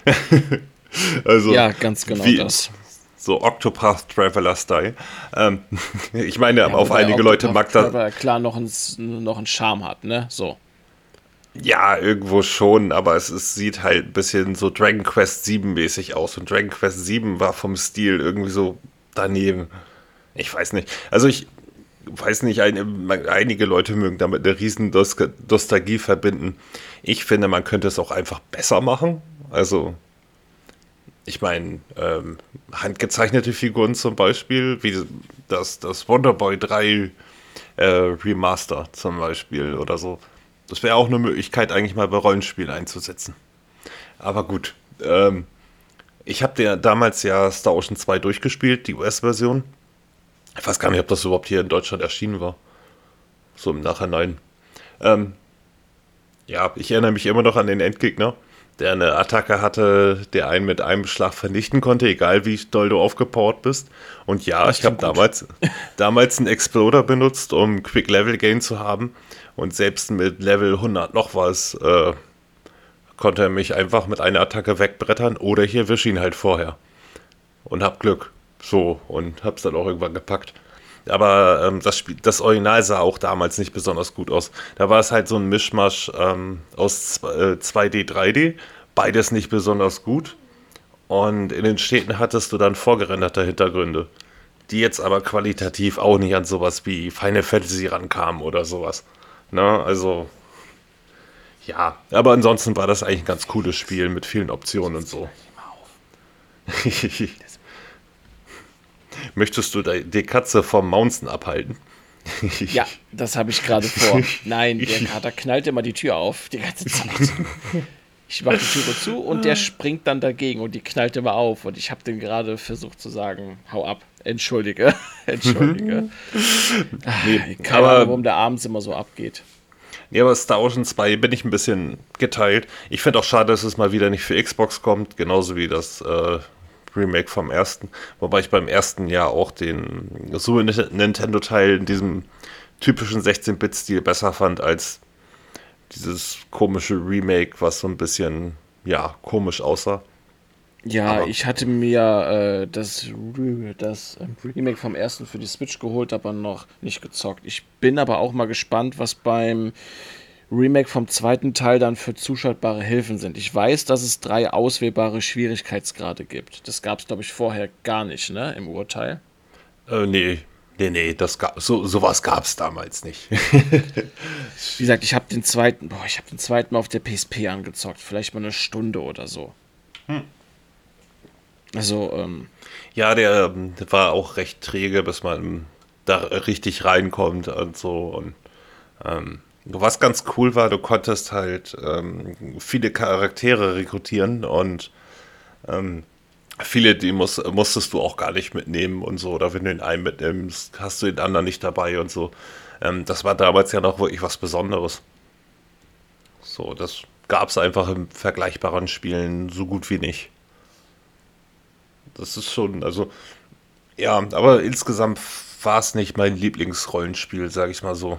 also ja, ganz genau wie, das. So Octopath Traveler Style. Ähm, ich meine, ja, auf einige Leute mag das. klar noch einen, noch einen Charme hat, ne? So. Ja, irgendwo schon, aber es, es sieht halt ein bisschen so Dragon Quest 7 mäßig aus. Und Dragon Quest 7 war vom Stil irgendwie so daneben. Ich weiß nicht. Also ich, weiß nicht, ein, einige Leute mögen damit eine riesen Nostalgie verbinden. Ich finde, man könnte es auch einfach besser machen. Also, ich meine, ähm, handgezeichnete Figuren zum Beispiel, wie das, das Wonderboy 3 äh, Remaster zum Beispiel oder so. Das wäre auch eine Möglichkeit, eigentlich mal bei Rollenspielen einzusetzen. Aber gut, ähm, ich habe damals ja Star Ocean 2 durchgespielt, die US-Version. Ich weiß gar nicht, ob das überhaupt hier in Deutschland erschienen war. So im Nachhinein. Ähm, ja, ich erinnere mich immer noch an den Endgegner. der eine Attacke hatte, der einen mit einem Schlag vernichten konnte, egal wie doll du aufgepowert bist. Und ja, ich habe damals, damals einen Exploder benutzt, um Quick Level Gain zu haben. Und selbst mit Level 100 noch was äh, konnte er mich einfach mit einer Attacke wegbrettern oder ich erwische ihn halt vorher. Und hab Glück. So, und hab's dann auch irgendwann gepackt. Aber ähm, das, Spiel, das Original sah auch damals nicht besonders gut aus. Da war es halt so ein Mischmasch ähm, aus äh, 2D, 3D. Beides nicht besonders gut. Und in den Städten hattest du dann vorgerenderte Hintergründe, die jetzt aber qualitativ auch nicht an sowas wie Final Fantasy rankamen oder sowas. Na, also, ja. Aber ansonsten war das eigentlich ein ganz cooles Spiel mit vielen Optionen und so. Möchtest du die Katze vom Mountain abhalten? ja, das habe ich gerade vor. Nein, der Kater knallt immer die Tür auf die ganze Zeit. Ich mache die Tür zu und der springt dann dagegen und die knallt immer auf. Und ich habe den gerade versucht zu sagen, hau ab, entschuldige, entschuldige. nee, Keine aber, Ahnung, warum der abends immer so abgeht. Nee, aber Star Ocean 2 bin ich ein bisschen geteilt. Ich finde auch schade, dass es mal wieder nicht für Xbox kommt, genauso wie das äh, Remake vom ersten. Wobei ich beim ersten Jahr auch den Super Nintendo-Teil in diesem typischen 16-Bit-Stil besser fand als dieses komische Remake, was so ein bisschen, ja, komisch aussah. Ja, aber ich hatte mir äh, das, das Remake vom ersten für die Switch geholt, aber noch nicht gezockt. Ich bin aber auch mal gespannt, was beim Remake vom zweiten Teil dann für zuschaltbare Hilfen sind. Ich weiß, dass es drei auswählbare Schwierigkeitsgrade gibt. Das gab es, glaube ich, vorher gar nicht, ne, im Urteil. Äh, nee, nee, nee, das gab, so, sowas gab es damals nicht. Wie gesagt, ich habe den zweiten, boah, ich habe den zweiten mal auf der PSP angezockt, vielleicht mal eine Stunde oder so. Hm. Also, ähm. Ja, der, ähm, der war auch recht träge, bis man da richtig reinkommt und so und ähm, was ganz cool war, du konntest halt ähm, viele Charaktere rekrutieren und ähm, viele, die muss, musstest du auch gar nicht mitnehmen und so. Oder wenn du den einen mitnimmst, hast du den anderen nicht dabei und so. Ähm, das war damals ja noch wirklich was Besonderes. So, das gab es einfach in vergleichbaren Spielen so gut wie nicht. Das ist schon, also, ja, aber insgesamt war es nicht mein Lieblingsrollenspiel, sag ich mal so.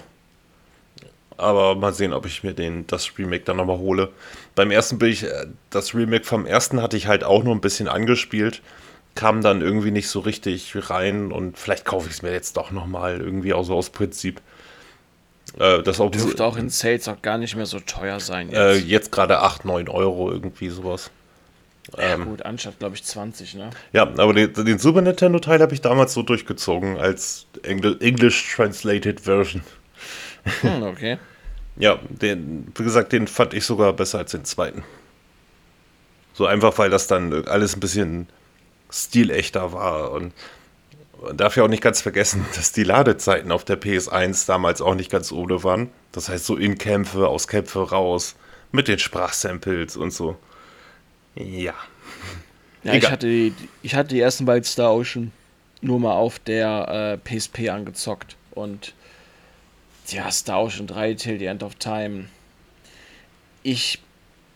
Aber mal sehen, ob ich mir den, das Remake dann nochmal hole. Beim ersten bin ich, äh, das Remake vom ersten hatte ich halt auch nur ein bisschen angespielt. Kam dann irgendwie nicht so richtig rein und vielleicht kaufe ich es mir jetzt doch nochmal irgendwie auch so aus Prinzip. Äh, das auch dürfte auch in Sales auch gar nicht mehr so teuer sein. Jetzt, äh, jetzt gerade 8, 9 Euro irgendwie sowas. Ja, ähm, gut, anstatt glaube ich 20, ne? Ja, aber den, den Super Nintendo-Teil habe ich damals so durchgezogen als Engl English Translated Version. Hm, okay. ja, den, wie gesagt, den fand ich sogar besser als den zweiten. So einfach, weil das dann alles ein bisschen stilechter war und man darf ja auch nicht ganz vergessen, dass die Ladezeiten auf der PS1 damals auch nicht ganz ohne waren. Das heißt, so in Kämpfe, aus Kämpfe raus, mit den Sprachsamples und so. Ja. Ja, ich hatte, die, ich hatte die ersten beiden Star Ocean nur mal auf der äh, PSP angezockt und ja, Star Ocean 3 Till the End of Time. Ich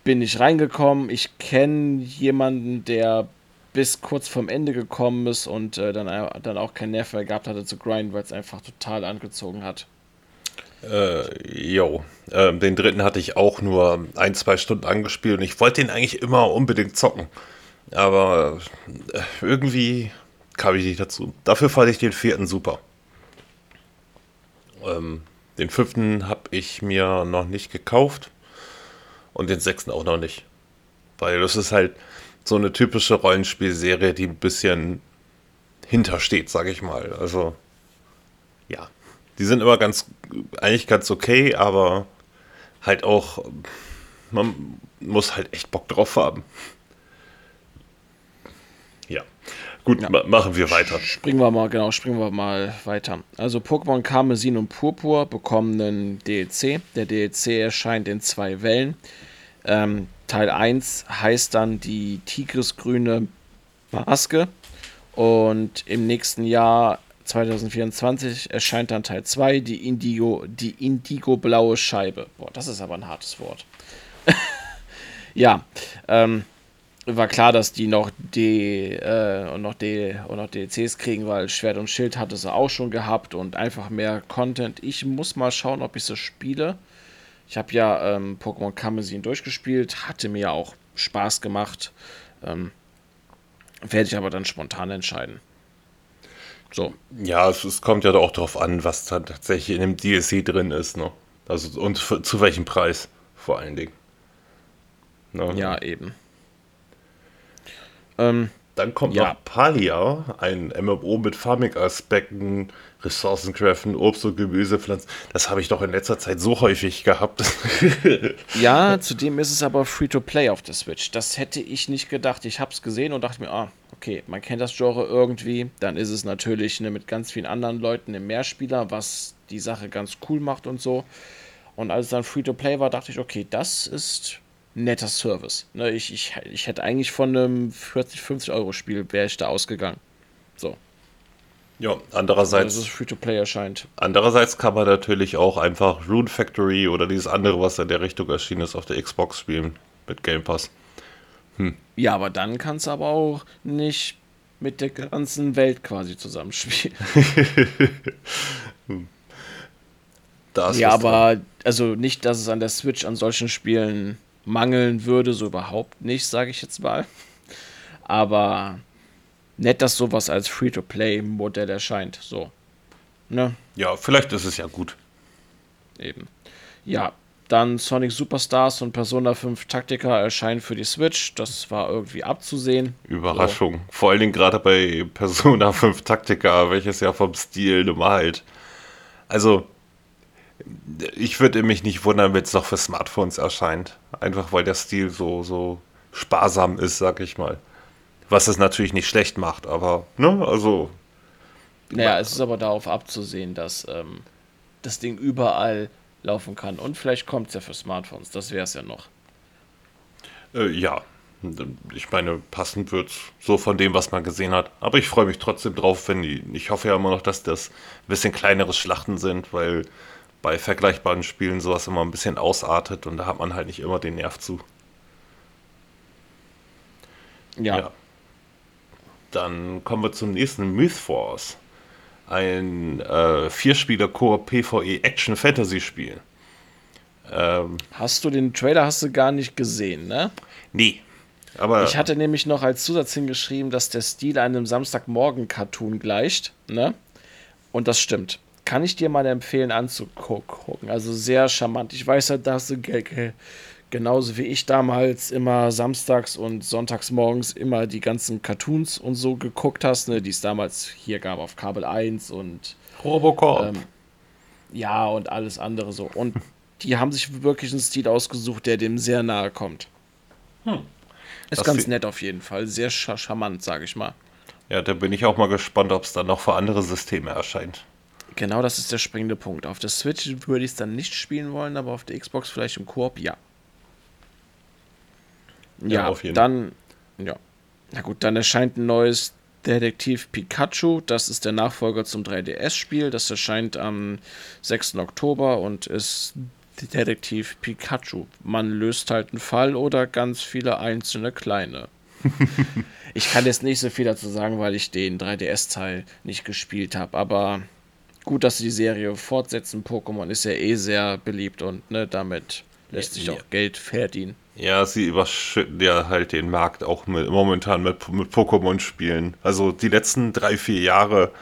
bin nicht reingekommen. Ich kenne jemanden, der bis kurz vorm Ende gekommen ist und äh, dann, dann auch keinen Nerv mehr gehabt hatte zu grinden, weil es einfach total angezogen hat. Äh, jo. Äh, den dritten hatte ich auch nur ein, zwei Stunden angespielt und ich wollte den eigentlich immer unbedingt zocken. Aber äh, irgendwie kam ich nicht dazu. Dafür fand ich den vierten super. Ähm, den fünften habe ich mir noch nicht gekauft und den sechsten auch noch nicht. Weil das ist halt so eine typische Rollenspielserie, die ein bisschen hintersteht, sage ich mal. Also, ja. Die sind immer ganz, eigentlich ganz okay, aber halt auch, man muss halt echt Bock drauf haben. Gut, ja. ma machen wir weiter. Springen wir mal, genau, springen wir mal weiter. Also Pokémon Karmesin und Purpur bekommen einen DLC. Der DLC erscheint in zwei Wellen. Ähm, Teil 1 heißt dann die Tigrisgrüne Maske. Und im nächsten Jahr 2024 erscheint dann Teil 2, die Indigo, die Indigo blaue Scheibe. Boah, das ist aber ein hartes Wort. Ja, ähm, war klar, dass die noch D äh, und noch D und noch DLCs kriegen, weil Schwert und Schild hatte sie auch schon gehabt und einfach mehr Content. Ich muss mal schauen, ob ich sie spiele. Ich habe ja ähm, Pokémon Kamezin durchgespielt, hatte mir auch Spaß gemacht. Ähm, werde ich aber dann spontan entscheiden. So. Ja, es, es, kommt ja auch darauf an, was tatsächlich in dem DLC drin ist, ne? Also und für, zu welchem Preis vor allen Dingen. Ne? Ja, eben. Ähm, Dann kommt ja. noch Palia, ein MMO mit Farming-Aspekten, Ressourcencraften, Obst und Gemüse, Pflanzen. Das habe ich doch in letzter Zeit so häufig gehabt. ja, zudem ist es aber Free-to-Play auf der Switch. Das hätte ich nicht gedacht. Ich habe es gesehen und dachte mir, ah, okay, man kennt das Genre irgendwie. Dann ist es natürlich ne, mit ganz vielen anderen Leuten im Mehrspieler, was die Sache ganz cool macht und so. Und als es dann Free-to-Play war, dachte ich, okay, das ist netter Service. Ne, ich, ich, ich hätte eigentlich von einem 40, 50 Euro Spiel wäre ich da ausgegangen. So. Ja, andererseits. Dass es Free-to-Play erscheint. Andererseits kann man natürlich auch einfach Rune Factory oder dieses andere, was in der Richtung erschienen ist, auf der Xbox spielen mit Game Pass. Hm. Ja, aber dann kannst du aber auch nicht mit der ganzen Welt quasi zusammenspielen. hm. ja, aber dran. also nicht, dass es an der Switch an solchen Spielen mangeln würde, so überhaupt nicht, sage ich jetzt mal. Aber nett, dass sowas als Free-to-Play-Modell erscheint. So. Ne? Ja, vielleicht ist es ja gut. Eben. Ja, dann Sonic Superstars und Persona 5 Taktika erscheinen für die Switch. Das war irgendwie abzusehen. Überraschung. So. Vor allen Dingen gerade bei Persona 5 Taktika, welches ja vom Stil normal halt. Also, ich würde mich nicht wundern, wenn es noch für Smartphones erscheint. Einfach weil der Stil so, so sparsam ist, sag ich mal. Was es natürlich nicht schlecht macht, aber, ne, also. Naja, es ist aber darauf abzusehen, dass ähm, das Ding überall laufen kann. Und vielleicht kommt es ja für Smartphones, das wäre es ja noch. Äh, ja, ich meine, passend wird so von dem, was man gesehen hat. Aber ich freue mich trotzdem drauf, wenn die. Ich hoffe ja immer noch, dass das ein bisschen kleinere Schlachten sind, weil bei vergleichbaren Spielen sowas immer ein bisschen ausartet und da hat man halt nicht immer den Nerv zu. Ja. ja. Dann kommen wir zum nächsten Mythforce. Ein äh, Vierspieler-Koop PvE Action Fantasy Spiel. Ähm, hast du den Trailer hast du gar nicht gesehen, ne? Nee. Aber ich hatte nämlich noch als Zusatz hingeschrieben, dass der Stil einem Samstagmorgen-Cartoon gleicht, ne? Und das stimmt kann ich dir mal empfehlen anzugucken. Also sehr charmant. Ich weiß halt, dass du genauso wie ich damals immer samstags und sonntags morgens immer die ganzen Cartoons und so geguckt hast, ne, die es damals hier gab auf Kabel 1 und Robocop. Ähm, ja, und alles andere so. Und die haben sich wirklich einen Stil ausgesucht, der dem sehr nahe kommt. Hm. Ist das ganz nett auf jeden Fall. Sehr charmant, sage ich mal. Ja, da bin ich auch mal gespannt, ob es dann noch für andere Systeme erscheint. Genau das ist der springende Punkt. Auf der Switch würde ich es dann nicht spielen wollen, aber auf der Xbox vielleicht im Koop, ja. Ja, ja auf jeden. dann, ja. Na gut, dann erscheint ein neues Detektiv Pikachu. Das ist der Nachfolger zum 3DS-Spiel. Das erscheint am 6. Oktober und ist Detektiv Pikachu. Man löst halt einen Fall oder ganz viele einzelne kleine. ich kann jetzt nicht so viel dazu sagen, weil ich den 3DS-Teil nicht gespielt habe, aber gut, dass sie die Serie fortsetzen. Pokémon ist ja eh sehr beliebt und ne, damit lässt sich ja. auch Geld verdienen. Ja, sie überschütten ja halt den Markt auch mit, momentan mit, mit Pokémon-Spielen. Also die letzten drei, vier Jahre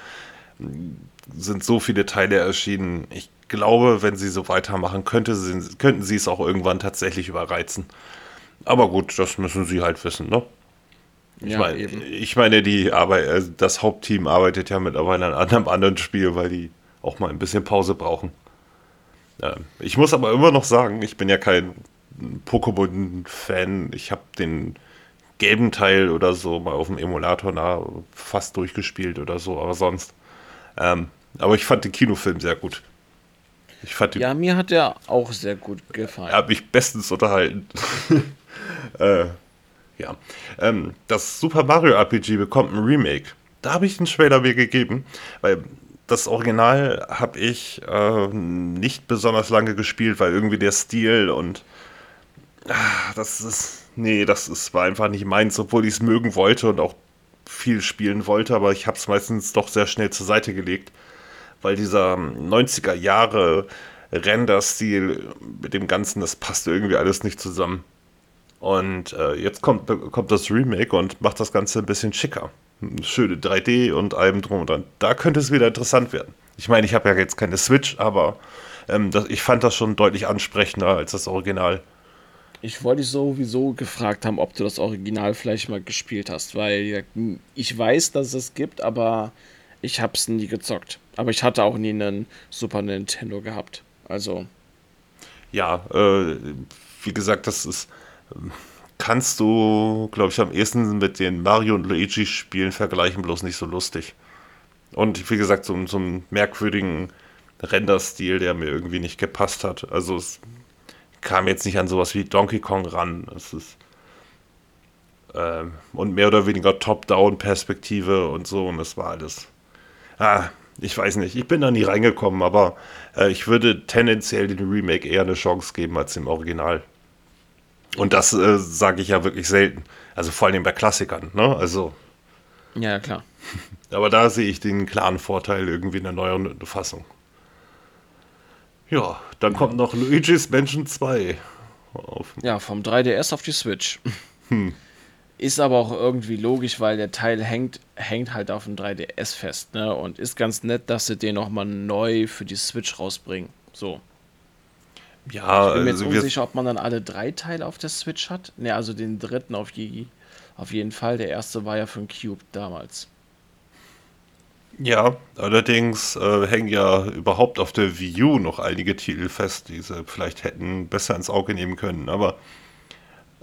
sind so viele Teile erschienen. Ich glaube, wenn sie so weitermachen, könnte sie, könnten sie es auch irgendwann tatsächlich überreizen. Aber gut, das müssen sie halt wissen, ne? Ich, ja, mein, ich meine, die Arbeit, äh, das Hauptteam arbeitet ja mittlerweile an einem anderen Spiel, weil die auch mal ein bisschen Pause brauchen. ich muss aber immer noch sagen, ich bin ja kein Pokémon-Fan. Ich habe den gelben Teil oder so mal auf dem Emulator nah fast durchgespielt oder so, aber sonst. Ähm, aber ich fand den Kinofilm sehr gut. Ich fand ja, mir hat der auch sehr gut gefallen. Er hat mich bestens unterhalten. äh, ja. Ähm, das Super Mario RPG bekommt ein Remake. Da habe ich einen Trailer mir gegeben, weil das Original habe ich äh, nicht besonders lange gespielt, weil irgendwie der Stil und ah, das ist nee, das ist, war einfach nicht meins, obwohl ich es mögen wollte und auch viel spielen wollte, aber ich habe es meistens doch sehr schnell zur Seite gelegt, weil dieser 90er Jahre Render-Stil mit dem Ganzen, das passt irgendwie alles nicht zusammen. Und äh, jetzt kommt, kommt das Remake und macht das Ganze ein bisschen schicker. Schöne 3D und allem drum und dran. Da könnte es wieder interessant werden. Ich meine, ich habe ja jetzt keine Switch, aber ähm, das, ich fand das schon deutlich ansprechender als das Original. Ich wollte dich sowieso gefragt haben, ob du das Original vielleicht mal gespielt hast, weil ich weiß, dass es gibt, aber ich habe es nie gezockt. Aber ich hatte auch nie einen Super Nintendo gehabt. Also. Ja, äh, wie gesagt, das ist. Kannst du, glaube ich, am ehesten mit den Mario und Luigi-Spielen vergleichen, bloß nicht so lustig. Und wie gesagt, so, so einen merkwürdigen Render-Stil, der mir irgendwie nicht gepasst hat. Also es kam jetzt nicht an sowas wie Donkey Kong ran. Es ist äh, und mehr oder weniger Top-Down-Perspektive und so und das war alles. Ah, ich weiß nicht, ich bin da nie reingekommen, aber äh, ich würde tendenziell dem Remake eher eine Chance geben als dem Original. Und das äh, sage ich ja wirklich selten. Also vor allem bei Klassikern, ne? Also. Ja, klar. Aber da sehe ich den klaren Vorteil irgendwie in der neuen Fassung. Ja, dann kommt noch Luigi's Mansion 2. Auf. Ja, vom 3DS auf die Switch. Hm. Ist aber auch irgendwie logisch, weil der Teil hängt, hängt halt auf dem 3DS fest, ne? Und ist ganz nett, dass sie den nochmal neu für die Switch rausbringen. So. Ja, ich bin mir jetzt also unsicher, ob man dann alle drei Teile auf der Switch hat. Ne, also den dritten auf, je, auf jeden Fall. Der erste war ja für den Cube damals. Ja, allerdings äh, hängen ja überhaupt auf der Wii U noch einige Titel fest, die sie vielleicht hätten besser ins Auge nehmen können. Aber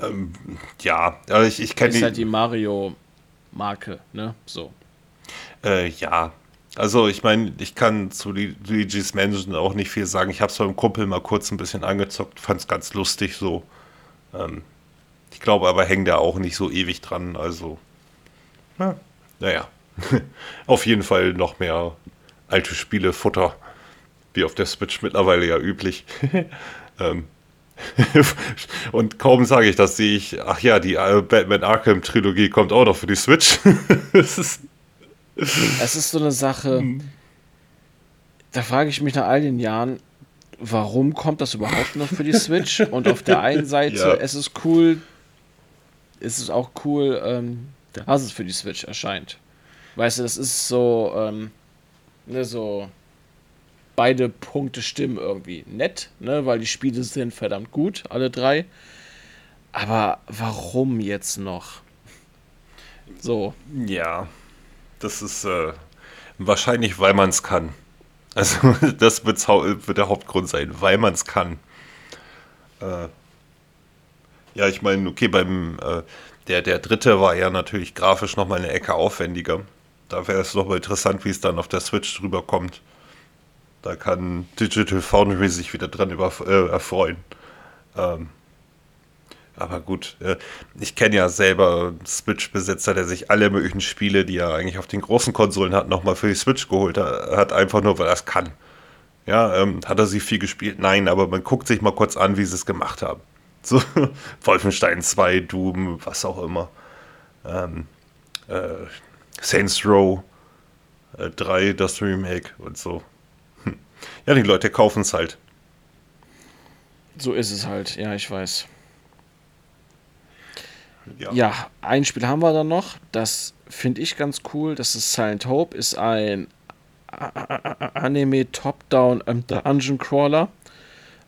ähm, ja, also ich, ich kenne die. Ist halt die Mario-Marke, ne? So. Äh, ja, also ich meine, ich kann zu Luigi's Mansion auch nicht viel sagen. Ich habe es beim Kumpel mal kurz ein bisschen angezockt, fand es ganz lustig so. Ähm, ich glaube aber hängen da auch nicht so ewig dran. Also, na, naja. auf jeden Fall noch mehr alte Spiele, Futter, wie auf der Switch mittlerweile ja üblich. ähm, und kaum sage ich das, sehe ich, ach ja, die Batman Arkham Trilogie kommt auch noch für die Switch. es, ist es ist so eine Sache, hm. da frage ich mich nach all den Jahren, warum kommt das überhaupt noch für die Switch? Und auf der einen Seite, ja. es ist cool, es ist auch cool, ähm, dass es für die Switch erscheint. Weißt du, das ist so, ähm, ne, so beide Punkte stimmen irgendwie nett, ne, weil die Spiele sind verdammt gut, alle drei. Aber warum jetzt noch? So. Ja, das ist äh, wahrscheinlich, weil man es kann. Also das wird der Hauptgrund sein, weil man es kann. Äh, ja, ich meine, okay, beim äh, der, der dritte war ja natürlich grafisch nochmal eine Ecke aufwendiger da wäre es doch mal interessant, wie es dann auf der Switch drüber kommt. Da kann Digital Foundry sich wieder dran über, äh, erfreuen. Ähm, aber gut, äh, ich kenne ja selber Switch-Besitzer, der sich alle möglichen Spiele, die er eigentlich auf den großen Konsolen hat, nochmal für die Switch geholt hat, einfach nur, weil er es kann. Ja, ähm, hat er sie viel gespielt? Nein, aber man guckt sich mal kurz an, wie sie es gemacht haben. So, Wolfenstein 2, Doom, was auch immer. Ähm, äh, Saints Row äh, 3, das Remake und so. Hm. Ja, die Leute kaufen es halt. So ist es halt, ja, ich weiß. Ja. ja, ein Spiel haben wir dann noch. Das finde ich ganz cool. Das ist Silent Hope. Ist ein Anime Top-Down ähm, Dungeon Crawler.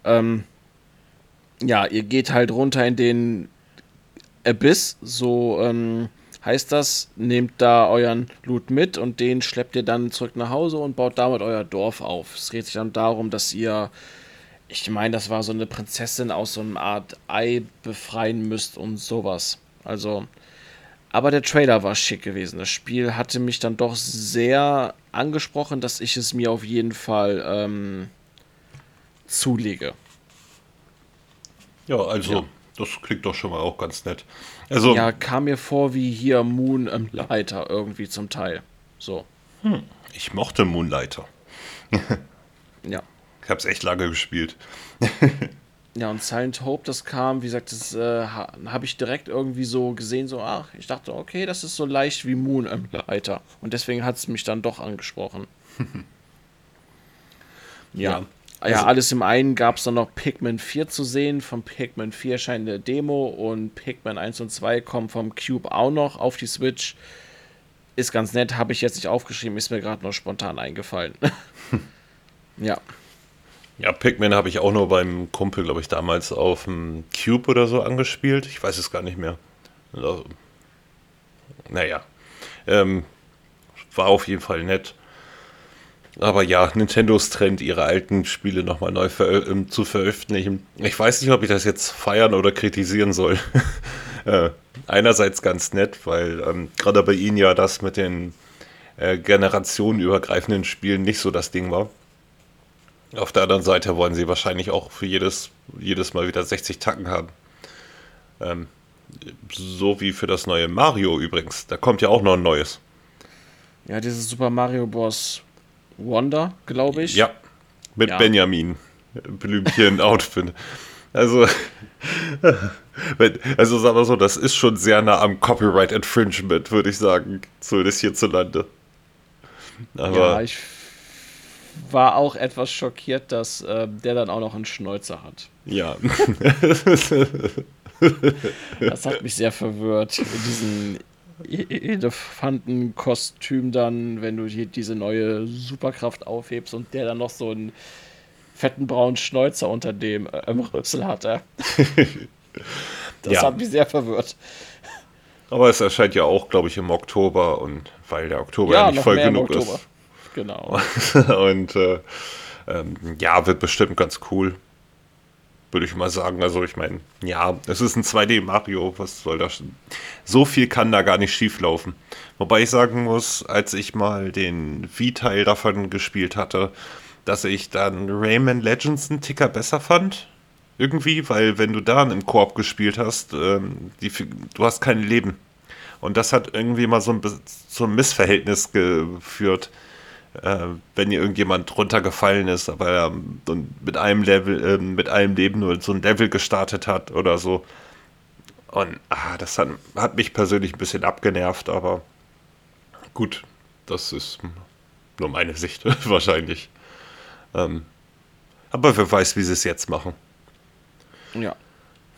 Ähm, ja, ihr geht halt runter in den Abyss. So, ähm, heißt das, nehmt da euren Loot mit und den schleppt ihr dann zurück nach Hause und baut damit euer Dorf auf. Es geht sich dann darum, dass ihr, ich meine, das war so eine Prinzessin aus so einer Art Ei befreien müsst und sowas. Also, aber der Trailer war schick gewesen. Das Spiel hatte mich dann doch sehr angesprochen, dass ich es mir auf jeden Fall ähm, zulege. Ja, also, ja. das klingt doch schon mal auch ganz nett. Also, ja, kam mir vor wie hier Moonlighter irgendwie zum Teil. So. Hm, ich mochte Moonlighter. ja. Ich habe es echt lange gespielt. Ja, und Silent Hope, das kam, wie gesagt, das äh, habe ich direkt irgendwie so gesehen, so, ach, ich dachte, okay, das ist so leicht wie Moon Emulator. Und deswegen hat es mich dann doch angesprochen. ja. ja. Also, ja, alles im einen gab es dann noch Pikmin 4 zu sehen. Von Pikmin 4 erscheint eine Demo und Pikmin 1 und 2 kommen vom Cube auch noch auf die Switch. Ist ganz nett, habe ich jetzt nicht aufgeschrieben, ist mir gerade nur spontan eingefallen. ja. Ja, Pikmin habe ich auch nur beim Kumpel, glaube ich, damals auf dem Cube oder so angespielt. Ich weiß es gar nicht mehr. Also, naja. Ähm, war auf jeden Fall nett. Aber ja, Nintendos Trend, ihre alten Spiele nochmal neu ver äh, zu veröffentlichen. Ich weiß nicht, ob ich das jetzt feiern oder kritisieren soll. äh, einerseits ganz nett, weil ähm, gerade bei Ihnen ja das mit den äh, generationenübergreifenden Spielen nicht so das Ding war. Auf der anderen Seite wollen sie wahrscheinlich auch für jedes, jedes Mal wieder 60 Tacken haben. Ähm, so wie für das neue Mario übrigens. Da kommt ja auch noch ein neues. Ja, dieses Super Mario Bros. Wonder, glaube ich. Ja, mit ja. Benjamin. Blümchen-Outfit. Also, also sagen wir so, das ist schon sehr nah am Copyright Infringement, würde ich sagen, zumindest hierzulande. Aber ja, ich war auch etwas schockiert, dass äh, der dann auch noch einen Schnäuzer hat. Ja. das hat mich sehr verwirrt. Mit diesen Elefantenkostüm dann, wenn du hier diese neue Superkraft aufhebst und der dann noch so einen fetten braunen Schnäuzer unter dem äh, Rüssel hatte. das ja. hat mich sehr verwirrt. Aber es erscheint ja auch, glaube ich, im Oktober und weil der Oktober ja, ja nicht voll genug ist. Genau. und äh, ähm, ja, wird bestimmt ganz cool würde ich mal sagen. Also ich meine, ja, es ist ein 2D Mario, was soll das? So viel kann da gar nicht schief laufen. Wobei ich sagen muss, als ich mal den Wii-Teil davon gespielt hatte, dass ich dann Rayman Legends einen Ticker besser fand. Irgendwie, weil wenn du da im Koop gespielt hast, ähm, die, du hast kein Leben. Und das hat irgendwie mal so ein, so ein Missverhältnis geführt äh, wenn hier irgendjemand runtergefallen ist, aber er mit einem Level, äh, mit einem Leben nur so ein Level gestartet hat oder so. Und ah, das hat, hat mich persönlich ein bisschen abgenervt, aber gut, das ist nur meine Sicht wahrscheinlich. Ähm, aber wer weiß, wie sie es jetzt machen. Ja.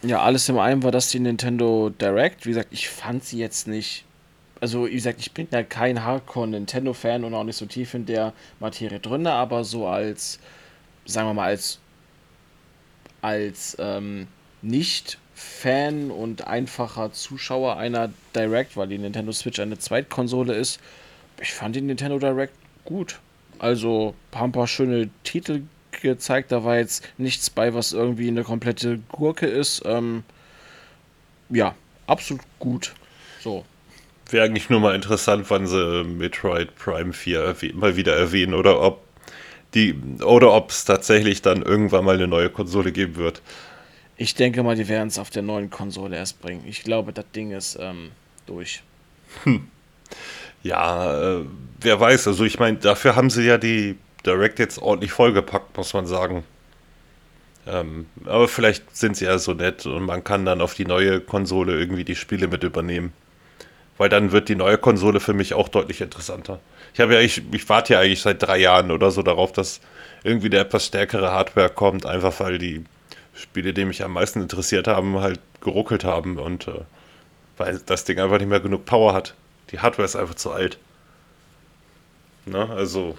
Ja, alles im einen war das die Nintendo Direct. Wie gesagt, ich fand sie jetzt nicht also wie gesagt, ich bin ja kein Hardcore-Nintendo-Fan und auch nicht so tief in der Materie drin, aber so als, sagen wir mal, als, als ähm, Nicht-Fan und einfacher Zuschauer einer Direct, weil die Nintendo Switch eine Zweitkonsole ist, ich fand die Nintendo Direct gut. Also ein paar schöne Titel gezeigt, da war jetzt nichts bei, was irgendwie eine komplette Gurke ist. Ähm, ja, absolut gut. So. Wäre eigentlich nur mal interessant, wann sie Metroid Prime 4 mal wieder erwähnen oder ob die oder ob es tatsächlich dann irgendwann mal eine neue Konsole geben wird. Ich denke mal, die werden es auf der neuen Konsole erst bringen. Ich glaube, das Ding ist ähm, durch. Hm. Ja, äh, wer weiß. Also ich meine, dafür haben sie ja die Direct jetzt ordentlich vollgepackt, muss man sagen. Ähm, aber vielleicht sind sie ja so nett und man kann dann auf die neue Konsole irgendwie die Spiele mit übernehmen weil dann wird die neue Konsole für mich auch deutlich interessanter. Ich habe ja, ich, ich warte ja eigentlich seit drei Jahren oder so darauf, dass irgendwie eine etwas stärkere Hardware kommt, einfach weil die Spiele, die mich am meisten interessiert haben, halt geruckelt haben und äh, weil das Ding einfach nicht mehr genug Power hat. Die Hardware ist einfach zu alt. Na, also,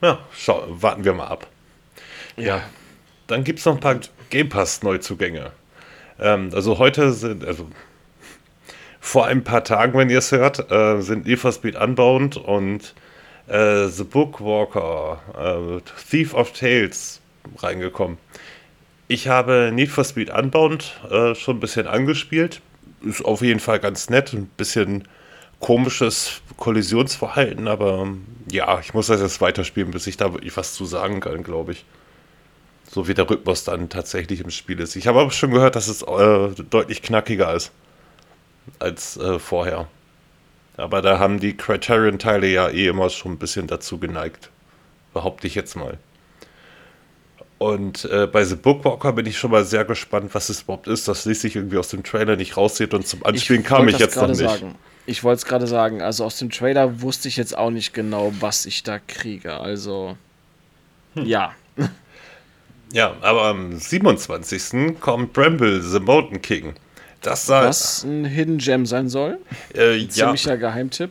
ja, schau, warten wir mal ab. Ja, ja dann gibt es noch ein paar Game Pass-Neuzugänge. Ähm, also heute sind, also vor ein paar Tagen, wenn ihr es hört, äh, sind Need for Speed Unbound und äh, The Bookwalker, äh, Thief of Tales reingekommen. Ich habe Need for Speed Unbound äh, schon ein bisschen angespielt. Ist auf jeden Fall ganz nett. Ein bisschen komisches Kollisionsverhalten, aber ja, ich muss das jetzt weiterspielen, bis ich da wirklich was zu sagen kann, glaube ich. So wie der Rhythmus dann tatsächlich im Spiel ist. Ich habe aber schon gehört, dass es äh, deutlich knackiger ist als äh, vorher. Aber da haben die Criterion-Teile ja eh immer schon ein bisschen dazu geneigt. Behaupte ich jetzt mal. Und äh, bei The Bookwalker bin ich schon mal sehr gespannt, was es überhaupt ist. Das ließ sich irgendwie aus dem Trailer nicht raussieht und zum Anspielen ich kam ich jetzt noch nicht. Sagen. Ich wollte es gerade sagen, also aus dem Trailer wusste ich jetzt auch nicht genau, was ich da kriege. Also, hm. ja. Ja, aber am 27. kommt Bramble The Mountain King. Das sah, Was ein Hidden Gem sein soll. Äh, ein ziemlicher ja. Geheimtipp.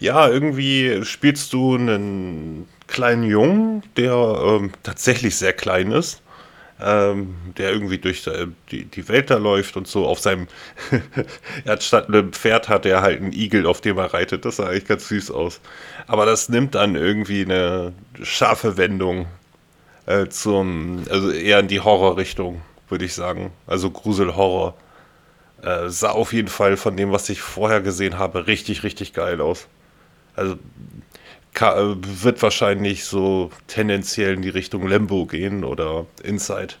Ja, irgendwie spielst du einen kleinen Jungen, der ähm, tatsächlich sehr klein ist. Ähm, der irgendwie durch äh, die, die Welt da läuft und so auf seinem, er hat statt einem Pferd hat er halt einen Igel, auf dem er reitet. Das sah eigentlich ganz süß aus. Aber das nimmt dann irgendwie eine scharfe Wendung äh, zum, also eher in die Horrorrichtung, würde ich sagen. Also Grusel-Horror. Äh, sah auf jeden Fall von dem, was ich vorher gesehen habe, richtig, richtig geil aus. Also äh, wird wahrscheinlich so tendenziell in die Richtung Lembo gehen oder Inside.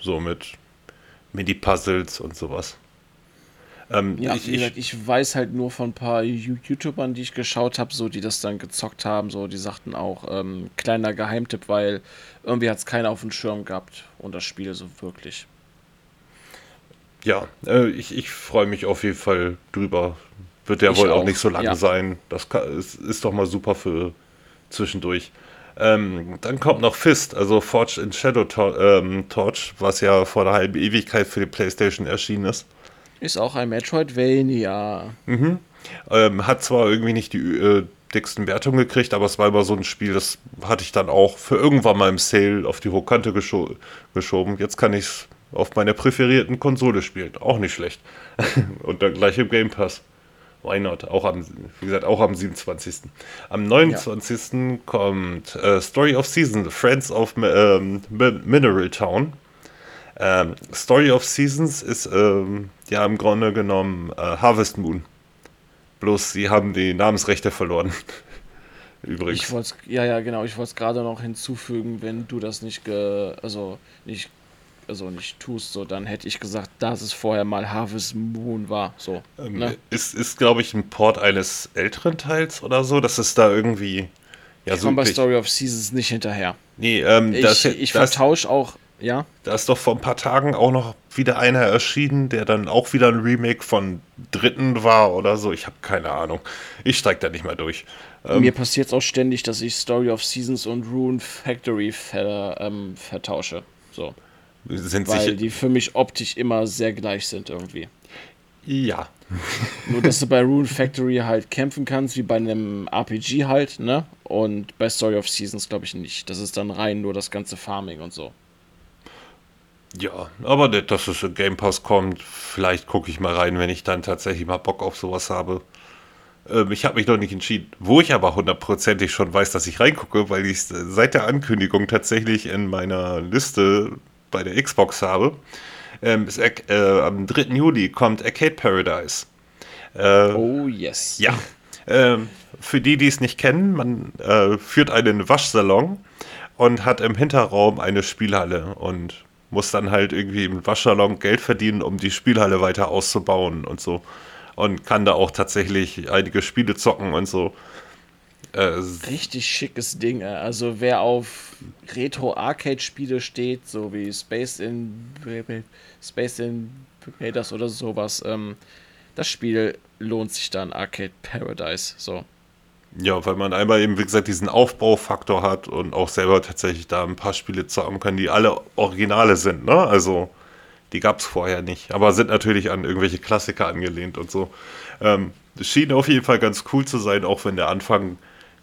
So mit Mini-Puzzles und sowas. Ähm, ja, ich, ich, ich, weiß halt nur von ein paar YouTubern, die ich geschaut habe, so die das dann gezockt haben, so die sagten auch, ähm, kleiner Geheimtipp, weil irgendwie hat es keiner auf dem Schirm gehabt und das Spiel so wirklich. Ja, äh, ich, ich freue mich auf jeden Fall drüber. Wird ja ich wohl auch. auch. nicht so lange ja. sein. Das kann, ist, ist doch mal super für zwischendurch. Ähm, dann kommt noch Fist, also Forged in Shadow to ähm, Torch, was ja vor der halben Ewigkeit für die PlayStation erschienen ist. Ist auch ein Metroidvania. Mhm. Ähm, hat zwar irgendwie nicht die äh, dicksten Wertungen gekriegt, aber es war immer so ein Spiel, das hatte ich dann auch für irgendwann mal im Sale auf die Hochkante gescho geschoben. Jetzt kann ich es auf meiner präferierten Konsole spielen. Auch nicht schlecht. Und dann gleich im Game Pass. Why not? Auch am, wie gesagt, auch am 27. Am 29. Ja. kommt äh, Story of Seasons, Friends of ähm, Mineral Town. Ähm, Story of Seasons ist ähm, ja im Grunde genommen äh, Harvest Moon. Bloß sie haben die Namensrechte verloren. Übrigens. Ich ja, ja, genau. Ich wollte es gerade noch hinzufügen, wenn du das nicht, ge, also nicht also nicht tust, so, dann hätte ich gesagt, dass es vorher mal Harvest Moon war. So, ähm, ne? Ist, ist glaube ich, ein Port eines älteren Teils oder so, dass es da irgendwie. Ja, ich so bei Story of Seasons nicht hinterher. Nee, ähm, ich, das, ich vertausche auch, ja. Da ist doch vor ein paar Tagen auch noch wieder einer erschienen, der dann auch wieder ein Remake von Dritten war oder so. Ich habe keine Ahnung. Ich steige da nicht mal durch. Ähm, Mir passiert es auch ständig, dass ich Story of Seasons und Rune Factory ver, ähm, vertausche. So. Sind weil sicher die für mich optisch immer sehr gleich sind irgendwie. Ja. Nur, dass du bei Rune Factory halt kämpfen kannst, wie bei einem RPG halt, ne? Und bei Story of Seasons glaube ich nicht. Das ist dann rein nur das ganze Farming und so. Ja, aber dass es in Game Pass kommt, vielleicht gucke ich mal rein, wenn ich dann tatsächlich mal Bock auf sowas habe. Ähm, ich habe mich noch nicht entschieden. Wo ich aber hundertprozentig schon weiß, dass ich reingucke, weil ich seit der Ankündigung tatsächlich in meiner Liste bei der Xbox habe, ähm, ist, äh, am 3. Juli kommt Arcade Paradise. Äh, oh yes. Ja. Ähm, für die, die es nicht kennen, man äh, führt einen Waschsalon und hat im Hinterraum eine Spielhalle und muss dann halt irgendwie im Waschsalon Geld verdienen, um die Spielhalle weiter auszubauen und so. Und kann da auch tatsächlich einige Spiele zocken und so. Äh, Richtig schickes Ding. Also wer auf Retro-Arcade-Spiele steht, so wie Space in Space Invaders oder sowas, ähm, das Spiel lohnt sich dann Arcade Paradise. So. Ja, weil man einmal eben, wie gesagt, diesen Aufbaufaktor hat und auch selber tatsächlich da ein paar Spiele zocken kann, die alle Originale sind, ne? Also, die gab es vorher nicht, aber sind natürlich an irgendwelche Klassiker angelehnt und so. Ähm, schien auf jeden Fall ganz cool zu sein, auch wenn der Anfang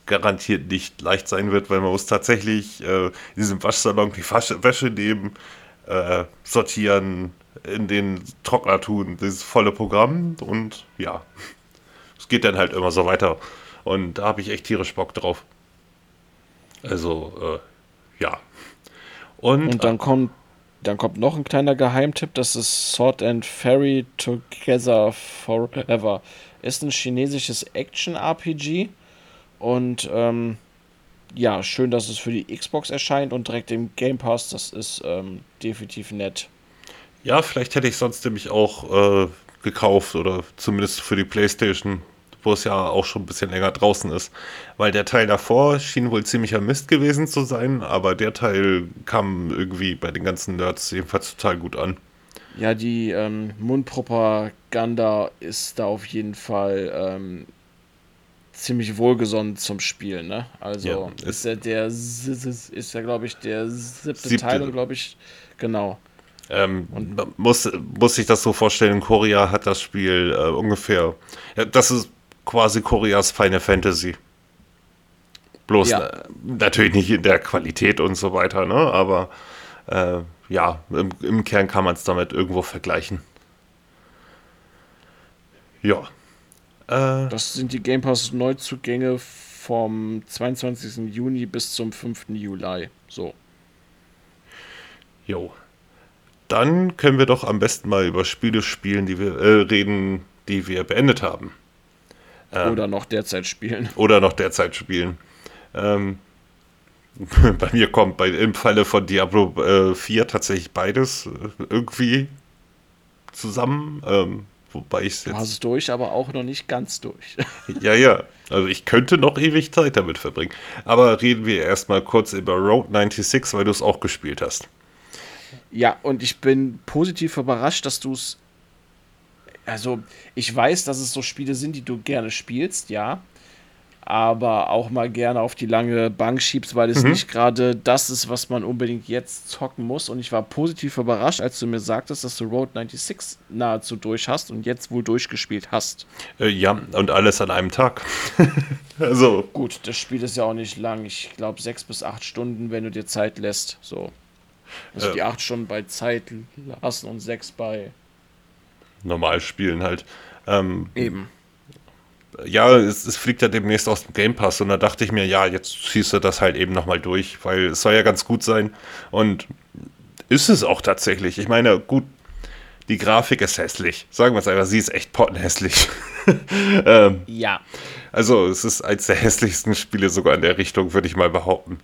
garantiert nicht leicht sein wird, weil man muss tatsächlich äh, in diesem Waschsalon die Wäsche nehmen, äh, sortieren, in den Trockner tun, dieses volle Programm und ja, es geht dann halt immer so weiter. Und da habe ich echt tierisch Bock drauf. Also, äh, ja. Und, und dann äh, kommt dann kommt noch ein kleiner Geheimtipp, das ist Sword and Fairy Together Forever. Ist ein chinesisches Action-RPG und ähm, ja, schön, dass es für die Xbox erscheint und direkt im Game Pass. Das ist ähm, definitiv nett. Ja, vielleicht hätte ich sonst nämlich auch äh, gekauft oder zumindest für die PlayStation. wo es ja auch schon ein bisschen länger draußen ist. Weil der Teil davor schien wohl ziemlicher Mist gewesen zu sein, aber der Teil kam irgendwie bei den ganzen Nerds jedenfalls total gut an. Ja, die ähm, Mundpropaganda ist da auf jeden Fall ähm, ziemlich wohlgesonnen zum Spielen, ne? Also Ja, ist ja der ist ja glaube ich der siebte, Siebte. Teil und glaube ich genau. Ähm, man muss, muss sich das so vorstellen, Korea hat das Spiel äh, ungefähr, ja, das ist quasi Koreas Final Fantasy. Bloß Ja. äh, natürlich nicht in der Qualität und so weiter, ne? aber äh, ja, im, im Kern kann man es damit irgendwo vergleichen. Ja. Äh, Das sind die Game Pass Neuzugänge vom 22. Juni bis zum 5. Juli. So. jo. Dann können wir doch am besten mal über Spiele spielen, die wir äh, reden, die wir beendet haben. Oder noch derzeit spielen. oder noch derzeit spielen. Ähm, bei mir kommt bei, im Falle von Diablo äh, 4 tatsächlich beides äh, irgendwie zusammen. Ähm, wobei ich Du hast jetzt. es durch, aber auch noch nicht ganz durch. Ja, ja. Also ich könnte noch ewig Zeit damit verbringen. Aber reden wir erstmal kurz über Road 96, weil du es auch gespielt hast. Ja, und ich bin positiv überrascht, dass du es. Also, ich weiß, dass es so Spiele sind, die du gerne spielst, ja. Aber auch mal gerne auf die lange Bank schiebst, weil es nicht gerade das ist, was man unbedingt jetzt zocken muss. Und ich war positiv überrascht, als du mir sagtest, dass du Road 96 nahezu durch hast und jetzt wohl durchgespielt hast. Äh, ja, und alles an einem Tag. also, Gut, das Spiel ist ja auch nicht lang. Ich glaube, sechs bis acht Stunden, wenn du dir Zeit lässt. So. Also Äh. die acht Stunden bei Zeit lassen und sechs bei. normal spielen halt. Ähm, Eben. Ja, es, es fliegt ja demnächst aus dem Game Pass und da dachte ich mir, ja, jetzt schießt du das halt eben nochmal durch, weil es soll ja ganz gut sein und ist es auch tatsächlich. Ich meine, gut, die Grafik ist hässlich. Sagen wir es einfach, sie ist echt pottenhässlich. ähm, Ja. also es ist eines der hässlichsten Spiele sogar in der Richtung, würde ich mal behaupten.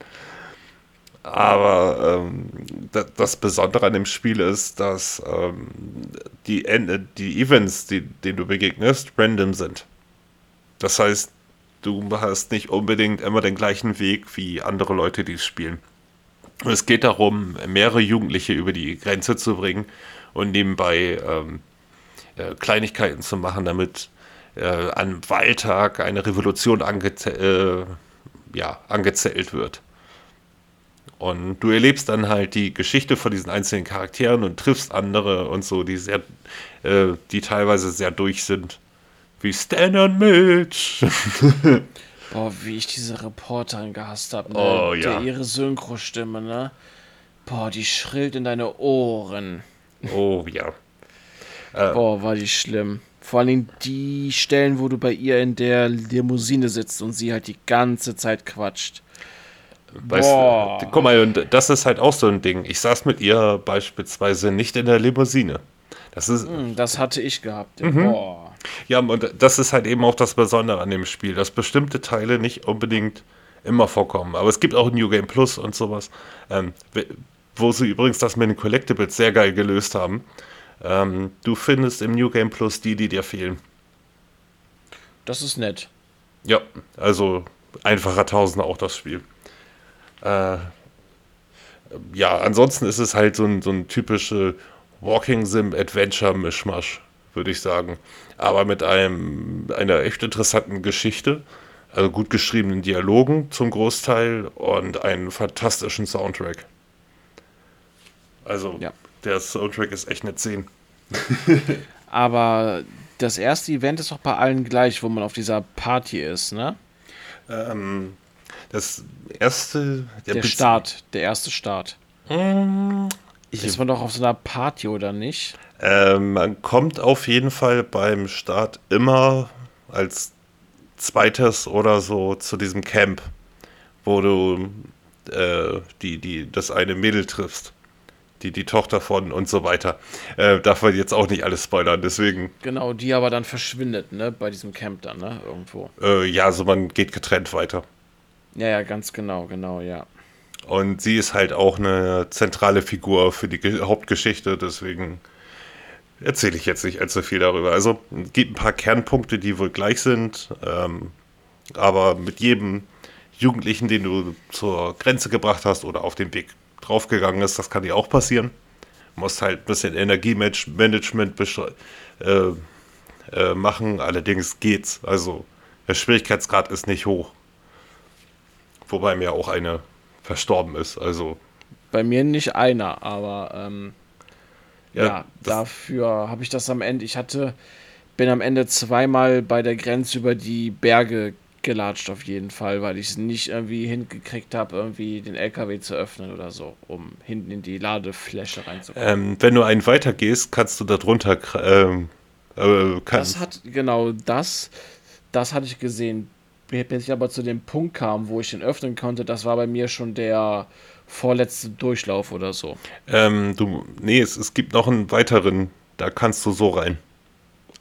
Aber ähm, da, das Besondere an dem Spiel ist, dass ähm, die, die Events, die, denen du begegnest, random sind. Das heißt, du hast nicht unbedingt immer den gleichen Weg wie andere Leute, die es spielen. Es geht darum, mehrere Jugendliche über die Grenze zu bringen und nebenbei ähm, äh, Kleinigkeiten zu machen, damit äh, an Wahltag eine Revolution angeze äh, ja, angezählt wird. Und du erlebst dann halt die Geschichte von diesen einzelnen Charakteren und triffst andere und so, die sehr, äh, die teilweise sehr durch sind. Wie Stan und Mitch. Boah, wie ich diese Reporterin gehasst habe, ne? Oh, ja. Der, ihre Synchrostimme, ne? Boah, die schrillt in deine Ohren. oh ja. Boah, war die schlimm. Vor allen Dingen die Stellen, wo du bei ihr in der Limousine sitzt und sie halt die ganze Zeit quatscht. Weißt, Boah. guck mal, und das ist halt auch so ein Ding. Ich saß mit ihr beispielsweise nicht in der Limousine. Das ist, Hm, das hatte ich gehabt. Mhm. Boah. Ja, und das ist halt eben auch das Besondere an dem Spiel, dass bestimmte Teile nicht unbedingt immer vorkommen. Aber es gibt auch New Game Plus und sowas, ähm, wo sie übrigens das mit den Collectibles sehr geil gelöst haben. Ähm, du findest im New Game Plus die, die dir fehlen. Das ist nett. Ja, also einfacher Tausender auch das Spiel. Äh, ja, ansonsten ist es halt so ein, so ein typische Walking Sim Adventure Mischmasch, würde ich sagen. Aber mit einem, einer echt interessanten Geschichte, also gut geschriebenen Dialogen zum Großteil und einen fantastischen Soundtrack. Also, Ja. der Soundtrack ist echt eine 10. Aber das erste Event ist doch bei allen gleich, wo man auf dieser Party ist, ne? Ähm, das erste, Der Bez- Start, der erste Start. Ich Ist man doch auf so einer Party, oder nicht? Ähm, man kommt auf jeden Fall beim Start immer als zweites oder so zu diesem Camp, wo du äh, die, die, das eine Mädel triffst. Die, die Tochter von und so weiter. Äh, darf man jetzt auch nicht alles spoilern, deswegen, Genau, die aber dann verschwindet, ne? Bei diesem Camp dann, ne? Irgendwo. äh, ja, also man geht getrennt weiter. Ja, ja, ganz genau, genau, ja. Und sie ist halt auch eine zentrale Figur für die Ge Hauptgeschichte, deswegen erzähle ich jetzt nicht allzu viel darüber. Also es gibt ein paar Kernpunkte, die wohl gleich sind, ähm, aber mit jedem Jugendlichen, den du zur Grenze gebracht hast oder auf den Weg draufgegangen ist, das kann dir auch passieren. Du musst halt ein bisschen Energiemanagement äh, äh, machen, allerdings geht's. Also der Schwierigkeitsgrad ist nicht hoch. Wobei mir auch eine verstorben ist. Also bei mir nicht einer, aber ähm, ja, ja dafür habe ich das am Ende. Ich hatte, bin am Ende zweimal bei der Grenze über die Berge gelatscht auf jeden Fall, weil ich es nicht irgendwie hingekriegt habe, irgendwie den LKW zu öffnen oder so, um hinten in die Ladefläche reinzukommen. Ähm, wenn du einen weitergehst, kannst du darunter. Ähm, äh, das hat genau das, das hatte ich gesehen. Bis ich aber zu dem Punkt kam, wo ich ihn öffnen konnte, das war bei mir schon der vorletzte Durchlauf oder so. Ähm, du, nee, es, es gibt noch einen weiteren, da kannst du so rein.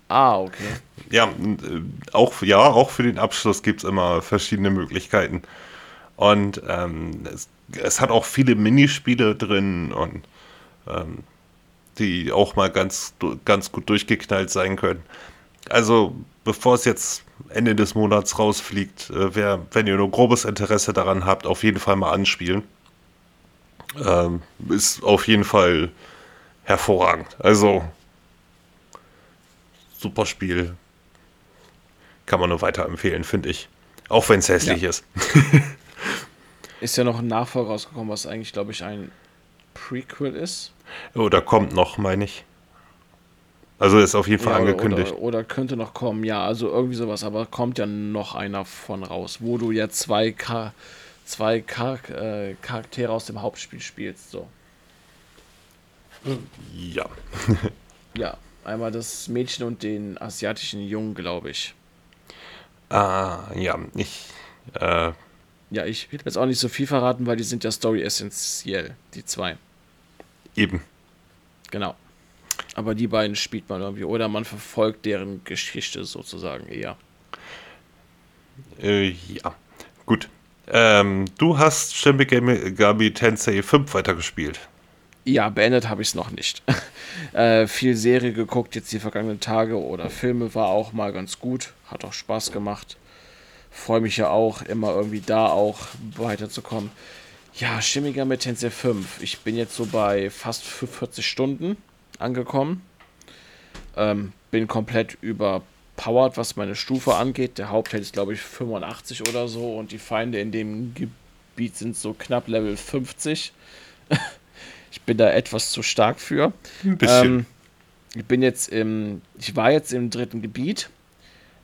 Ah, okay. Ja, äh, auch, ja, auch für den Abschluss gibt es immer verschiedene Möglichkeiten. Und ähm, es, es, hat auch viele Minispiele drin und ähm, die auch mal ganz, ganz gut durchgeknallt sein können. Also, bevor es jetzt Ende des Monats rausfliegt, äh, wer, wenn ihr nur grobes Interesse daran habt, auf jeden Fall mal anspielen. Ähm, ist auf jeden Fall hervorragend. Also, super Spiel. Kann man nur weiterempfehlen, finde ich. Auch wenn es hässlich ja. ist. ist ja noch ein Nachfolger rausgekommen, was eigentlich, glaube ich, ein Prequel ist. Oder kommt noch, meine ich. Also ist auf jeden Fall ja, oder, angekündigt. Oder, oder, könnte noch kommen, ja, also irgendwie sowas, aber kommt ja noch einer von raus, wo du ja zwei, Char zwei Char äh, Charaktere aus dem Hauptspiel spielst, so. Ja. ja. Einmal das Mädchen und den asiatischen Jungen, glaube ich. Ah, ja, ich. Äh, ja, ich will jetzt auch nicht so viel verraten, weil die sind ja story essentiell, die zwei. Eben. Genau. Aber die beiden spielt man irgendwie. Oder man verfolgt deren Geschichte sozusagen eher. Äh, ja. Gut. Ähm, du hast Shin Gabi Tensei 5 weitergespielt. Ja, beendet habe ich es noch nicht. äh, viel Serie geguckt jetzt die vergangenen Tage oder Filme war auch mal ganz gut. Hat auch Spaß gemacht. Freue mich ja auch, immer irgendwie da auch weiterzukommen. Ja, Schimmiger mit Tensei 5. Ich bin jetzt so bei fast 40 Stunden angekommen. Ähm, bin komplett überpowered, was meine Stufe angeht. Der Hauptheld ist, glaube ich, 85 oder so und die Feinde in dem Gebiet sind so knapp Level 50. Ich bin da etwas zu stark für. Ein bisschen. Ähm, ich bin jetzt im, ich war jetzt im dritten Gebiet.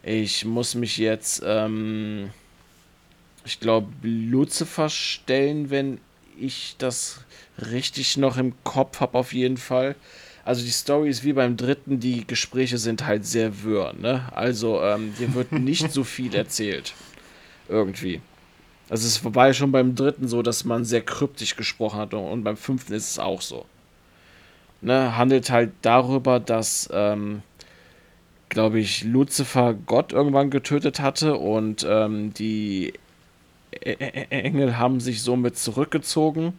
Ich muss mich jetzt, ähm, ich glaube, Lucifer stellen, wenn ich das richtig noch im Kopf habe, auf jeden Fall. Also die Story ist wie beim dritten, die Gespräche sind halt sehr wirr, ne? Also ähm, hier wird nicht so viel erzählt. Irgendwie. Also es war ja schon beim dritten so, dass man sehr kryptisch gesprochen hat und beim fünften ist es auch so. Ne, handelt halt darüber, dass, ähm, glaube ich, Lucifer Gott irgendwann getötet hatte und ähm, die Engel haben sich somit zurückgezogen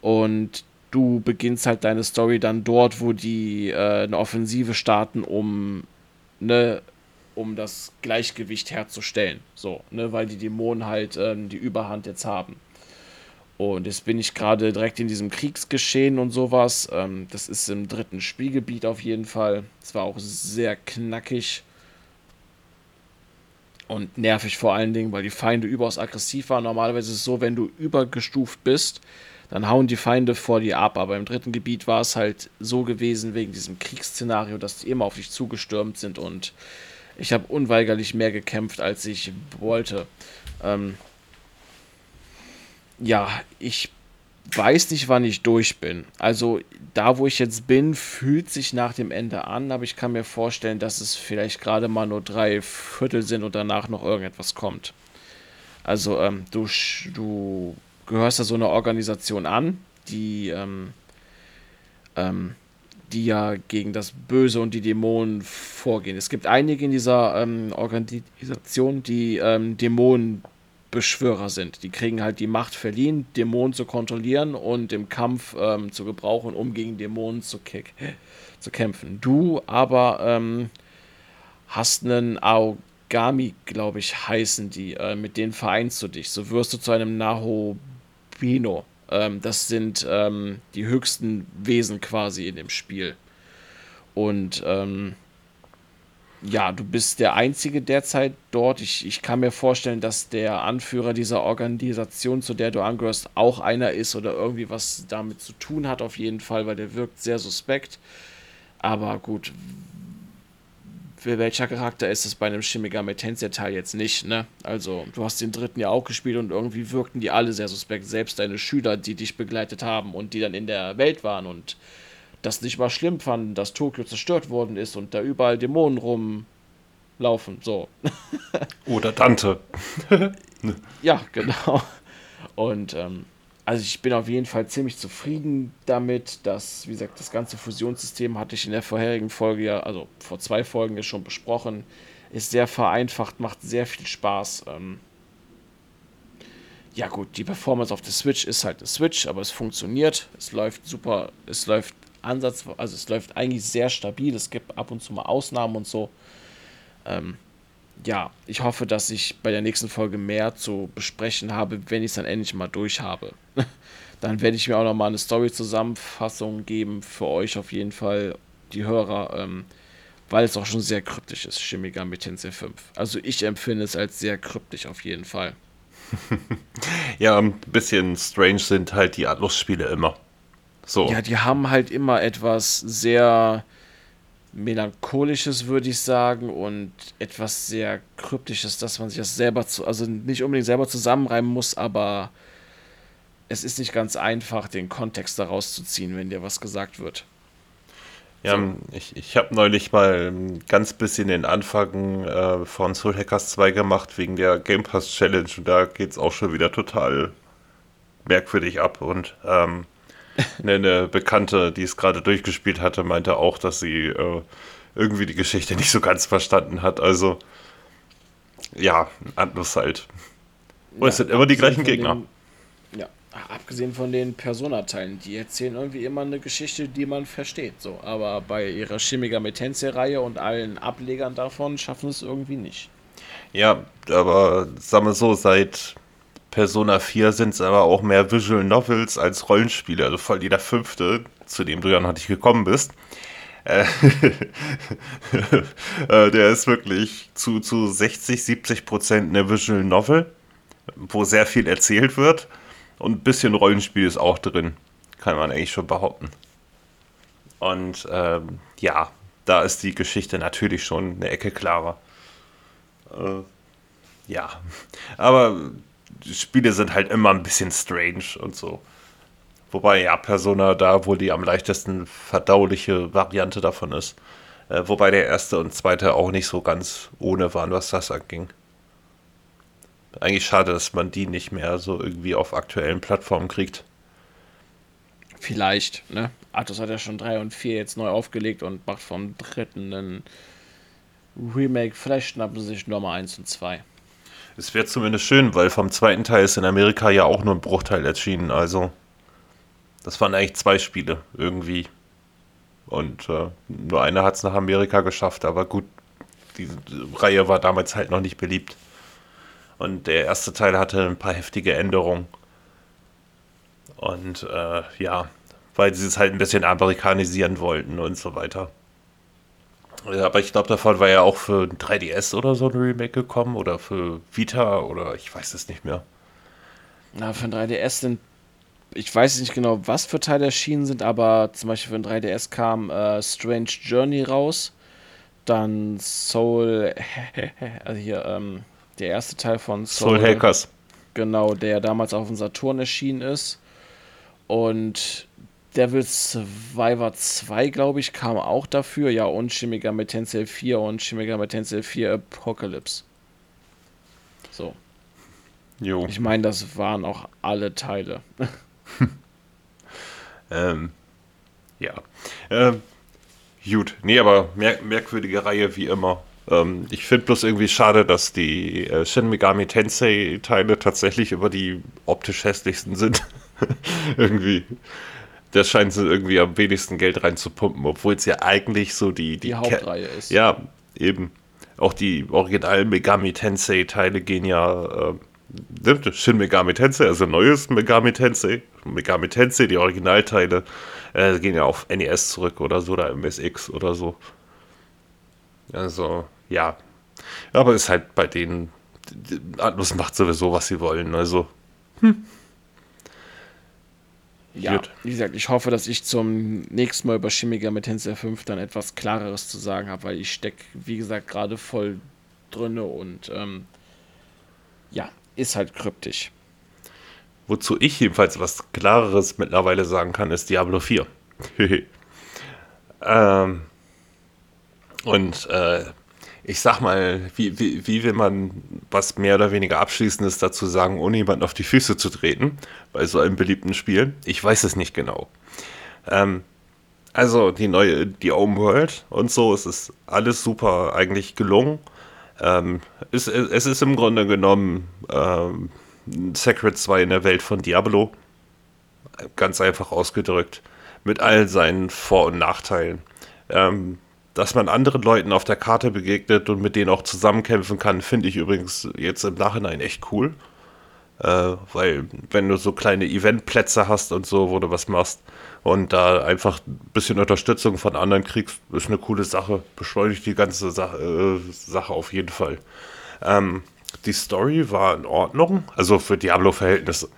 und du beginnst halt deine Story dann dort, wo die äh, eine Offensive starten, um ne, um das Gleichgewicht herzustellen. So, ne, weil die Dämonen halt ähm, die Überhand jetzt haben. Und jetzt bin ich gerade direkt in diesem Kriegsgeschehen und sowas. Ähm, das ist im dritten Spielgebiet auf jeden Fall. Es war auch sehr knackig und nervig vor allen Dingen, weil die Feinde überaus aggressiv waren. Normalerweise ist es so, wenn du übergestuft bist, dann hauen die Feinde vor dir ab. Aber im dritten Gebiet war es halt so gewesen, wegen diesem Kriegsszenario, dass die immer auf dich zugestürmt sind und ich habe unweigerlich mehr gekämpft, als ich wollte. Ähm, ja, ich weiß nicht, wann ich durch bin. Also da, wo ich jetzt bin, fühlt sich nach dem Ende an, aber ich kann mir vorstellen, dass es vielleicht gerade mal nur drei Viertel sind und danach noch irgendetwas kommt. Also ähm, du, du gehörst da so einer Organisation an, die ähm, ähm, die ja gegen das Böse und die Dämonen vorgehen. Es gibt einige in dieser ähm, Organisation, die ähm, Dämonen Beschwörer sind. Die kriegen halt die Macht verliehen, Dämonen zu kontrollieren und im Kampf ähm, zu gebrauchen, um gegen Dämonen zu, zu kämpfen. Du aber ähm, hast einen Aogami, glaube ich, heißen die. Äh, mit denen vereinst du dich. So wirst du zu einem Nahobino. Ähm, das sind ähm, die höchsten Wesen quasi in dem Spiel. Und ähm, ja, du bist der Einzige derzeit dort. Ich, ich kann mir vorstellen, dass der Anführer dieser Organisation, zu der du angehörst, auch einer ist oder irgendwie was damit zu tun hat, auf jeden Fall, weil der wirkt sehr suspekt. Aber gut, welcher Charakter ist es bei einem Shin Megami Tensei Teil jetzt nicht, ne? Also, du hast den dritten ja auch gespielt und irgendwie wirkten die alle sehr suspekt. Selbst deine Schüler, die dich begleitet haben und die dann in der Welt waren und das nicht mal schlimm fanden, dass Tokio zerstört worden ist und da überall Dämonen rumlaufen. So. Oder Dante. ja, genau. Und ähm, also ich bin auf jeden Fall ziemlich zufrieden damit, dass, wie gesagt, das ganze Fusionssystem hatte ich in der vorherigen Folge ja, also vor zwei Folgen ja schon besprochen, ist sehr vereinfacht, macht sehr viel Spaß. Ähm, ja gut, die Performance auf der Switch ist halt eine Switch, aber es funktioniert, es läuft super, es läuft Ansatz, also es läuft eigentlich sehr stabil. Es gibt ab und zu mal Ausnahmen und so. Ähm, ja, ich hoffe, dass ich bei der nächsten Folge mehr zu besprechen habe, wenn ich es dann endlich mal durch habe. dann werde ich mir auch noch mal eine Story-Zusammenfassung geben für euch auf jeden Fall, die Hörer, ähm, weil es auch schon sehr kryptisch ist, Shin Megami Tensei 5. Also ich empfinde es als sehr kryptisch auf jeden Fall. ja, ein bisschen strange sind halt die Atlus-Spiele immer. So. Ja, die haben halt immer etwas sehr melancholisches, würde ich sagen, und etwas sehr kryptisches, dass man sich das selber zu, also nicht unbedingt selber zusammenreimen muss, aber es ist nicht ganz einfach, den Kontext daraus zu ziehen, wenn dir was gesagt wird. Ja, so. ich, ich habe neulich mal ein ganz bisschen den Anfang äh, von Soul Hackers 2 gemacht, wegen der Game Pass Challenge, und da geht es auch schon wieder total merkwürdig ab und ähm, eine, Bekannte, die es gerade durchgespielt hatte, meinte auch, dass sie äh, irgendwie die Geschichte nicht so ganz verstanden hat. Also, ja, Atlus halt. Und ja, es sind immer die gleichen Gegner. Den, ja, abgesehen von den Persona-Teilen, die erzählen irgendwie immer eine Geschichte, die man versteht. So. Aber bei ihrer Chimiga Metense-Reihe und allen Ablegern davon schaffen es irgendwie nicht. Ja, aber sagen wir so, seit Persona 4 sind es aber auch mehr Visual Novels als Rollenspiele. Also voll jeder fünfte, zu dem du ja noch nicht gekommen bist. Äh, äh, der ist wirklich zu, zu 60, 70 Prozent eine Visual Novel, wo sehr viel erzählt wird. Und ein bisschen Rollenspiel ist auch drin. Kann man eigentlich schon behaupten. Und ähm, ja, da ist die Geschichte natürlich schon eine Ecke klarer. Äh, ja, aber Spiele sind halt immer ein bisschen strange und so. Wobei ja Persona da wohl die am leichtesten verdauliche Variante davon ist. Äh, wobei der erste und zweite auch nicht so ganz ohne waren, was das anging. Eigentlich schade, dass man die nicht mehr so irgendwie auf aktuellen Plattformen kriegt. Vielleicht, ne? Atos hat ja schon 3 und 4 jetzt neu aufgelegt und macht vom dritten einen Remake. Vielleicht schnappen sie sich Nummer 1 und 2. Es wäre zumindest schön, weil vom zweiten Teil ist in Amerika ja auch nur ein Bruchteil erschienen. Also, das waren eigentlich zwei Spiele irgendwie. Und äh, nur einer hat es nach Amerika geschafft, aber gut, die Reihe war damals halt noch nicht beliebt. Und der erste Teil hatte ein paar heftige Änderungen. Und äh, ja, weil sie es halt ein bisschen amerikanisieren wollten und so weiter. Ja, aber ich glaube, davon war ja auch für 3DS oder so ein Remake gekommen oder für Vita oder ich weiß es nicht mehr. Na, für ein 3DS sind, ich weiß nicht genau, was für Teile erschienen sind, aber zum Beispiel für ein 3DS kam äh, Strange Journey raus, dann Soul, also hier, ähm, der erste Teil von Soul, Soul Hackers. Genau, der damals auf dem Saturn erschienen ist. Und Devil Survivor 2, glaube ich, kam auch dafür. Ja, und Shin Megami Tensei 4 und Shin Megami Tensei 4 Apocalypse. So. Jo. Ich meine, das waren auch alle Teile. ähm, ja. Ähm, gut. Nee, aber mer merkwürdige Reihe wie immer. Ähm, ich finde bloß irgendwie schade, dass die äh, Shin Megami Tensei-Teile tatsächlich über die optisch hässlichsten sind. irgendwie. Das scheint so irgendwie am wenigsten Geld reinzupumpen, obwohl es ja eigentlich so die, die, die Hauptreihe Ke ist. Ja, eben. Auch die originalen Megami Tensei-Teile gehen ja. Äh, Shin Megami Tensei, also neues Megami Tensei, Megami Tensei, die Originalteile, äh, gehen ja auf NES zurück oder so, oder MSX oder so. Also, ja. Aber ist halt bei denen, Atlus macht sowieso, was sie wollen, also. Hm. Ja, Gut. wie gesagt, ich hoffe, dass ich zum nächsten Mal über Chimiger mit Tensei 5 dann etwas Klareres zu sagen habe, weil ich stecke, wie gesagt, gerade voll drinne und ähm, ja, ist halt kryptisch. Wozu ich jedenfalls was Klareres mittlerweile sagen kann, ist Diablo 4. ähm, und äh, ich sag mal, wie, wie, wie will man was mehr oder weniger Abschließendes dazu sagen, ohne jemanden auf die Füße zu treten, bei so einem beliebten Spiel? Ich weiß es nicht genau. Ähm, also die neue, die Open World und so, es ist alles super eigentlich gelungen. Ähm, es, es, ist im Grunde genommen ähm, Sacred 2 in der Welt von Diablo. Ganz einfach ausgedrückt. Mit all seinen Vor- und Nachteilen. Ähm, dass man anderen Leuten auf der Karte begegnet und mit denen auch zusammenkämpfen kann, finde ich übrigens jetzt im Nachhinein echt cool. Äh, weil, wenn du so kleine Eventplätze hast und so, wo du was machst und da einfach ein bisschen Unterstützung von anderen kriegst, ist eine coole Sache. Beschleunigt die ganze Sache, äh, Sache auf jeden Fall. Ähm, die Story war in Ordnung, also für Diablo-Verhältnisse,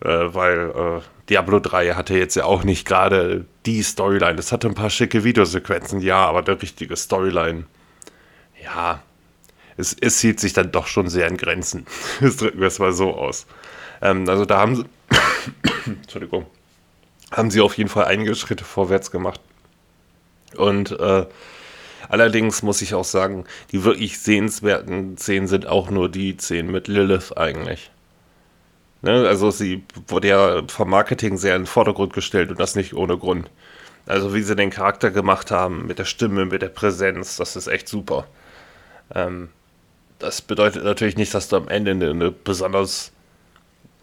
äh, weil äh, Diablo 3 hatte jetzt ja auch nicht gerade die Storyline. Es hatte ein paar schicke Videosequenzen, ja, aber der richtige Storyline, ja, es, es hielt sich dann doch schon sehr in Grenzen. Das drücken wir es mal so aus. Ähm, also da haben sie, Entschuldigung, haben sie auf jeden Fall einige Schritte vorwärts gemacht. Und äh, allerdings muss ich auch sagen, die wirklich sehenswerten Szenen sind auch nur die Szenen mit Lilith eigentlich. Ne? Also sie wurde ja vom Marketing sehr in den Vordergrund gestellt und das nicht ohne Grund. Also wie sie den Charakter gemacht haben, mit der Stimme, mit der Präsenz, das ist echt super. Ähm, das bedeutet natürlich nicht, dass du am Ende eine, eine besonders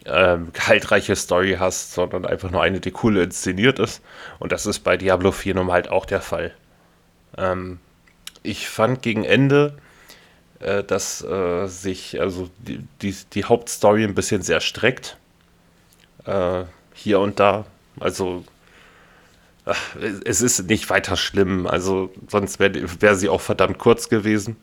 ähm, gehaltreiche Story hast, sondern einfach nur eine, die cool inszeniert ist. Und das ist bei Diablo 4 nun halt auch der Fall. Ähm, ich fand gegen Ende äh, dass äh, sich also die, die, die, Hauptstory ein bisschen sehr streckt. Äh, hier und da. Also ach, es ist nicht weiter schlimm. Also sonst wäre wär sie auch verdammt kurz gewesen.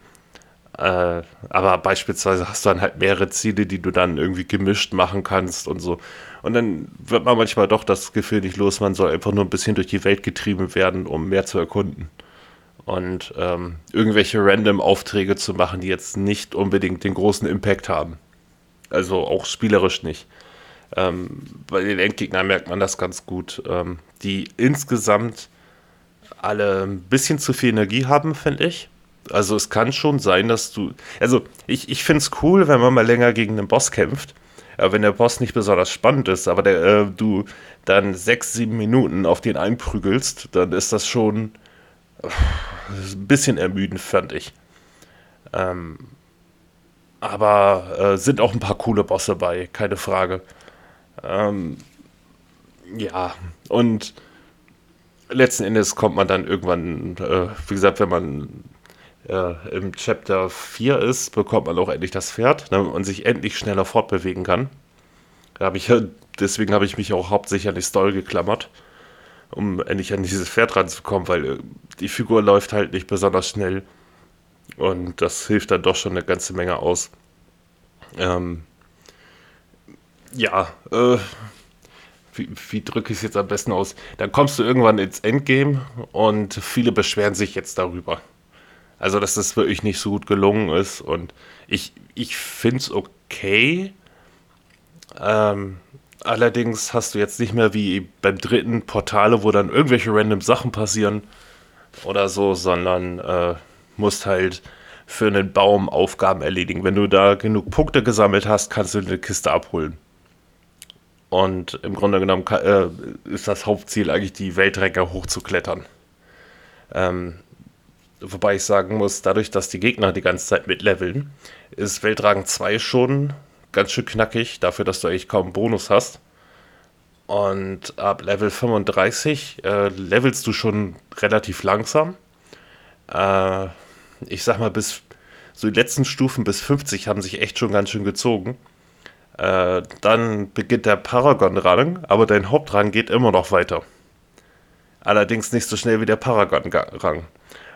Äh, aber beispielsweise hast du dann halt mehrere Ziele, die du dann irgendwie gemischt machen kannst und so. Und dann wird man manchmal doch das Gefühl nicht los, man soll einfach nur ein bisschen durch die Welt getrieben werden, um mehr zu erkunden und ähm, irgendwelche random Aufträge zu machen, die jetzt nicht unbedingt den großen Impact haben. Also auch spielerisch nicht. Ähm, bei den Endgegnern merkt man das ganz gut, ähm, die insgesamt alle ein bisschen zu viel Energie haben, finde ich. Also es kann schon sein, dass du. Also ich, ich finde es cool, wenn man mal länger gegen einen Boss kämpft. Aber wenn der Boss nicht besonders spannend ist, aber der, äh, du dann sechs, sieben Minuten auf den einprügelst, dann ist das schon ein bisschen ermüdend, fand ich. Ähm, aber äh, sind auch ein paar coole Bosse bei, keine Frage. Ähm, ja, und letzten Endes kommt man dann irgendwann, äh, wie gesagt, wenn man äh, im Chapter 4 ist, bekommt man auch endlich das Pferd ne, und sich endlich schneller fortbewegen kann. Da hab ich, deswegen habe ich mich auch hauptsächlich an die geklammert um endlich an dieses Pferd ranzukommen, weil äh, die Figur läuft halt nicht besonders schnell. Und das hilft dann doch schon eine ganze Menge aus. Ähm, ja, äh, wie, wie drücke ich es jetzt am besten aus? Dann kommst du irgendwann ins Endgame und viele beschweren sich jetzt darüber. Also, dass das wirklich nicht so gut gelungen ist. Und ich, ich finde es okay. Ähm, Allerdings hast du jetzt nicht mehr wie beim dritten Portale, wo dann irgendwelche random Sachen passieren oder so, sondern äh, musst halt für einen Baum Aufgaben erledigen. Wenn du da genug Punkte gesammelt hast, kannst du eine Kiste abholen. Und im Grunde genommen äh, ist das Hauptziel eigentlich, die Weltrecker hochzuklettern. Ähm, wobei ich sagen muss, dadurch, dass die Gegner die ganze Zeit mitleveln, ist Weltrang 2 schon ganz schön knackig, dafür, dass du eigentlich kaum Bonus hast. Und ab Level 35 äh, levelst du schon relativ langsam. Äh, ich sag mal, bis so die letzten Stufen bis 50 haben sich echt schon ganz schön gezogen. Äh, dann beginnt der Paragon-Rang, aber dein Hauptrang geht immer noch weiter. Allerdings nicht so schnell wie der Paragon-Rang.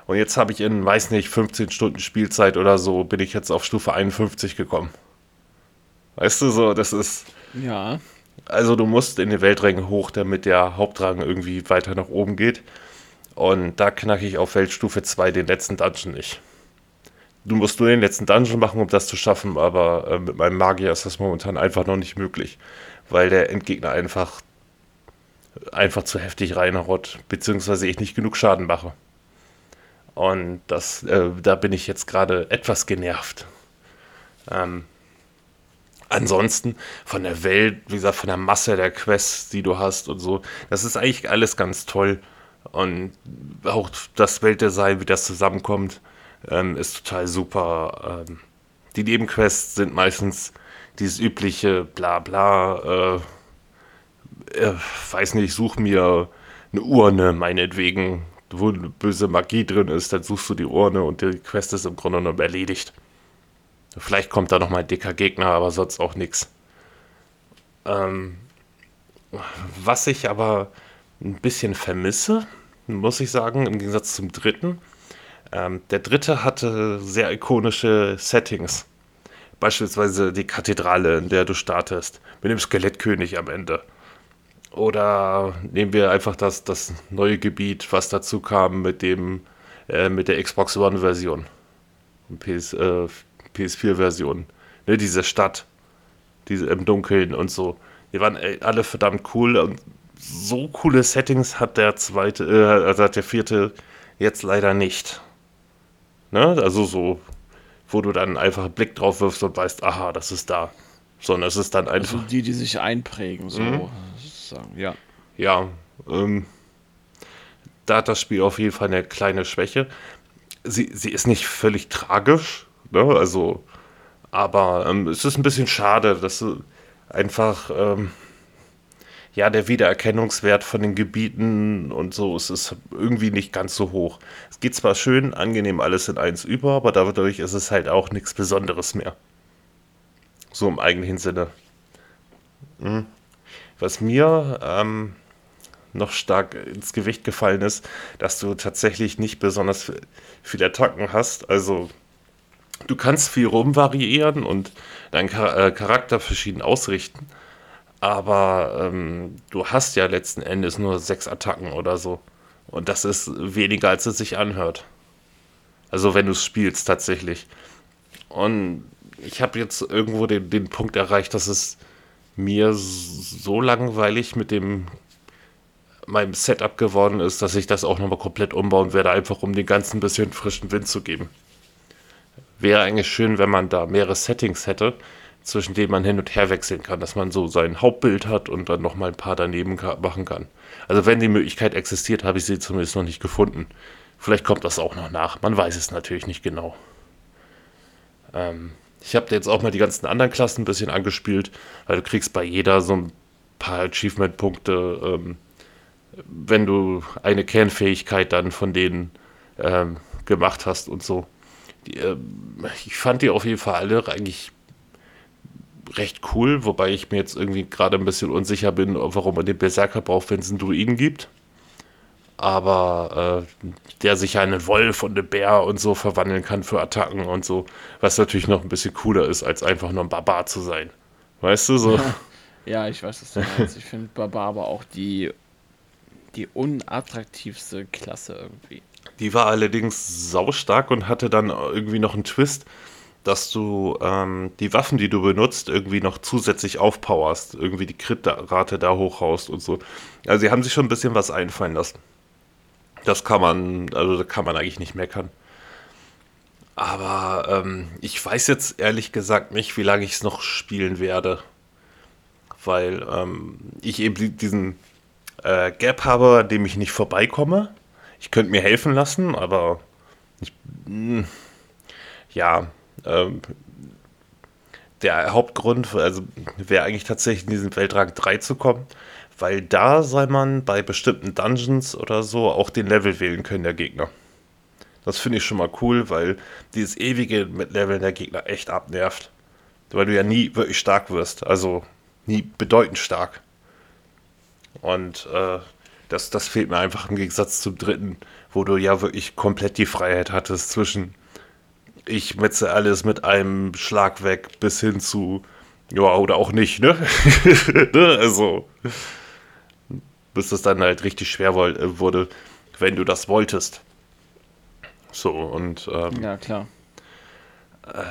Und jetzt habe ich in, weiß nicht, 15 Stunden Spielzeit oder so, bin ich jetzt auf Stufe 51 gekommen. Weißt du, so, das ist. Ja. Also, du musst in den Welträngen hoch, damit der Hauptrang irgendwie weiter nach oben geht. Und da knacke ich auf Weltstufe 2 den letzten Dungeon nicht. Du musst nur den letzten Dungeon machen, um das zu schaffen, aber äh, mit meinem Magier ist das momentan einfach noch nicht möglich, weil der Endgegner einfach einfach zu heftig reinhaut, beziehungsweise ich nicht genug Schaden mache. Und das, äh, da bin ich jetzt gerade etwas genervt. Ähm, ansonsten von der Welt, wie gesagt, von der Masse der Quests, die du hast und so, das ist eigentlich alles ganz toll. Und auch das Weltdesign, wie das zusammenkommt, ähm, ist total super. Ähm, die Nebenquests sind meistens dieses übliche Blabla, äh, äh, weiß nicht, such mir eine Urne, meinetwegen, wo böse Magie drin ist, dann suchst du die Urne und die Quest ist im Grunde genommen erledigt. Vielleicht kommt da nochmal ein dicker Gegner, aber sonst auch nichts. Ähm, was ich aber ein bisschen vermisse, muss ich sagen, im Gegensatz zum dritten, ähm, der dritte hatte sehr ikonische Settings. Beispielsweise die Kathedrale, in der du startest, mit dem Skelettkönig am Ende. Oder nehmen wir einfach das, das neue Gebiet, was dazu kam mit dem äh, mit der Xbox One-Version. PS, äh, PS4-Version. Ne, diese Stadt, diese im Dunkeln und so. Die waren ey, alle verdammt cool und so coole Settings hat der zweite, äh, also hat der vierte jetzt leider nicht. Ne? Also so, wo du dann einfach einen Blick drauf wirfst und weißt, aha, das ist da. Sondern es ist dann also einfach. Also die, die sich einprägen, so mhm. sozusagen, ja. Ja, ähm, da hat das Spiel auf jeden Fall eine kleine Schwäche. Sie, sie ist nicht völlig tragisch, ne? Also, aber ähm, es ist ein bisschen schade, dass du einfach. Ähm, ja, der Wiedererkennungswert von den Gebieten und so es ist irgendwie nicht ganz so hoch. Es geht zwar schön, angenehm alles in eins über, aber dadurch ist es halt auch nichts Besonderes mehr. So im eigentlichen Sinne. Mhm. Was mir ähm, noch stark ins Gewicht gefallen ist, dass du tatsächlich nicht besonders viele Attacken hast. Also du kannst viel rumvariieren und deinen äh, Charakter verschieden ausrichten aber ähm, du hast ja letzten Endes nur sechs Attacken oder so. Und das ist weniger, als es sich anhört. Also wenn du es spielst tatsächlich. Und ich habe jetzt irgendwo den, den Punkt erreicht, dass es mir so langweilig mit dem meinem Setup geworden ist, dass ich das auch nochmal komplett umbauen werde, einfach um den ganzen bisschen frischen Wind zu geben. Wäre eigentlich schön, wenn man da mehrere Settings hätte, zwischen denen man hin und her wechseln kann, dass man so sein Hauptbild hat und dann nochmal ein paar daneben machen kann. Also wenn die Möglichkeit existiert, habe ich sie zumindest noch nicht gefunden. Vielleicht kommt das auch noch nach, man weiß es natürlich nicht genau. Ähm, ich habe jetzt auch mal die ganzen anderen Klassen ein bisschen angespielt, weil du kriegst bei jeder so ein paar Achievement-Punkte, ähm, wenn du eine Kernfähigkeit dann von denen ähm, gemacht hast und so. Die, äh, ich fand die auf jeden Fall alle eigentlich recht cool, wobei ich mir jetzt irgendwie gerade ein bisschen unsicher bin, warum man den Berserker braucht, wenn es einen Druiden gibt. Aber äh, der sich ja in einen Wolf und einen Bär und so verwandeln kann für Attacken und so, was natürlich noch ein bisschen cooler ist, als einfach nur ein Barbar zu sein. Weißt du so? Ja, ich weiß, was du meinst. Ich finde Barbar aber auch die, die unattraktivste Klasse irgendwie. Die war allerdings saustark und hatte dann irgendwie noch einen Twist dass du ähm, die Waffen, die du benutzt, irgendwie noch zusätzlich aufpowerst, irgendwie die Crit-Rate da hochhaust und so. Also sie haben sich schon ein bisschen was einfallen lassen. Das kann man, also da kann man eigentlich nicht meckern. Aber ähm, ich weiß jetzt ehrlich gesagt nicht, wie lange ich es noch spielen werde. Weil ähm, ich eben diesen äh, Gap habe, an dem ich nicht vorbeikomme. Ich könnte mir helfen lassen, aber Ich, hm, ja, ähm, der Hauptgrund also wäre eigentlich tatsächlich in diesen Weltrang 3 zu kommen, weil da soll man bei bestimmten Dungeons oder so auch den Level wählen können der Gegner. Das finde ich schon mal cool, weil dieses ewige mit Leveln der Gegner echt abnervt. Weil du ja nie wirklich stark wirst, also nie bedeutend stark. Und äh, das, das fehlt mir einfach im Gegensatz zum dritten, wo du ja wirklich komplett die Freiheit hattest zwischen ich metze alles mit einem Schlag weg bis hin zu ja, oder auch nicht, ne? ne? Also, bis es dann halt richtig schwer äh, wurde, wenn du das wolltest. So, und. Ähm, ja, klar. Äh,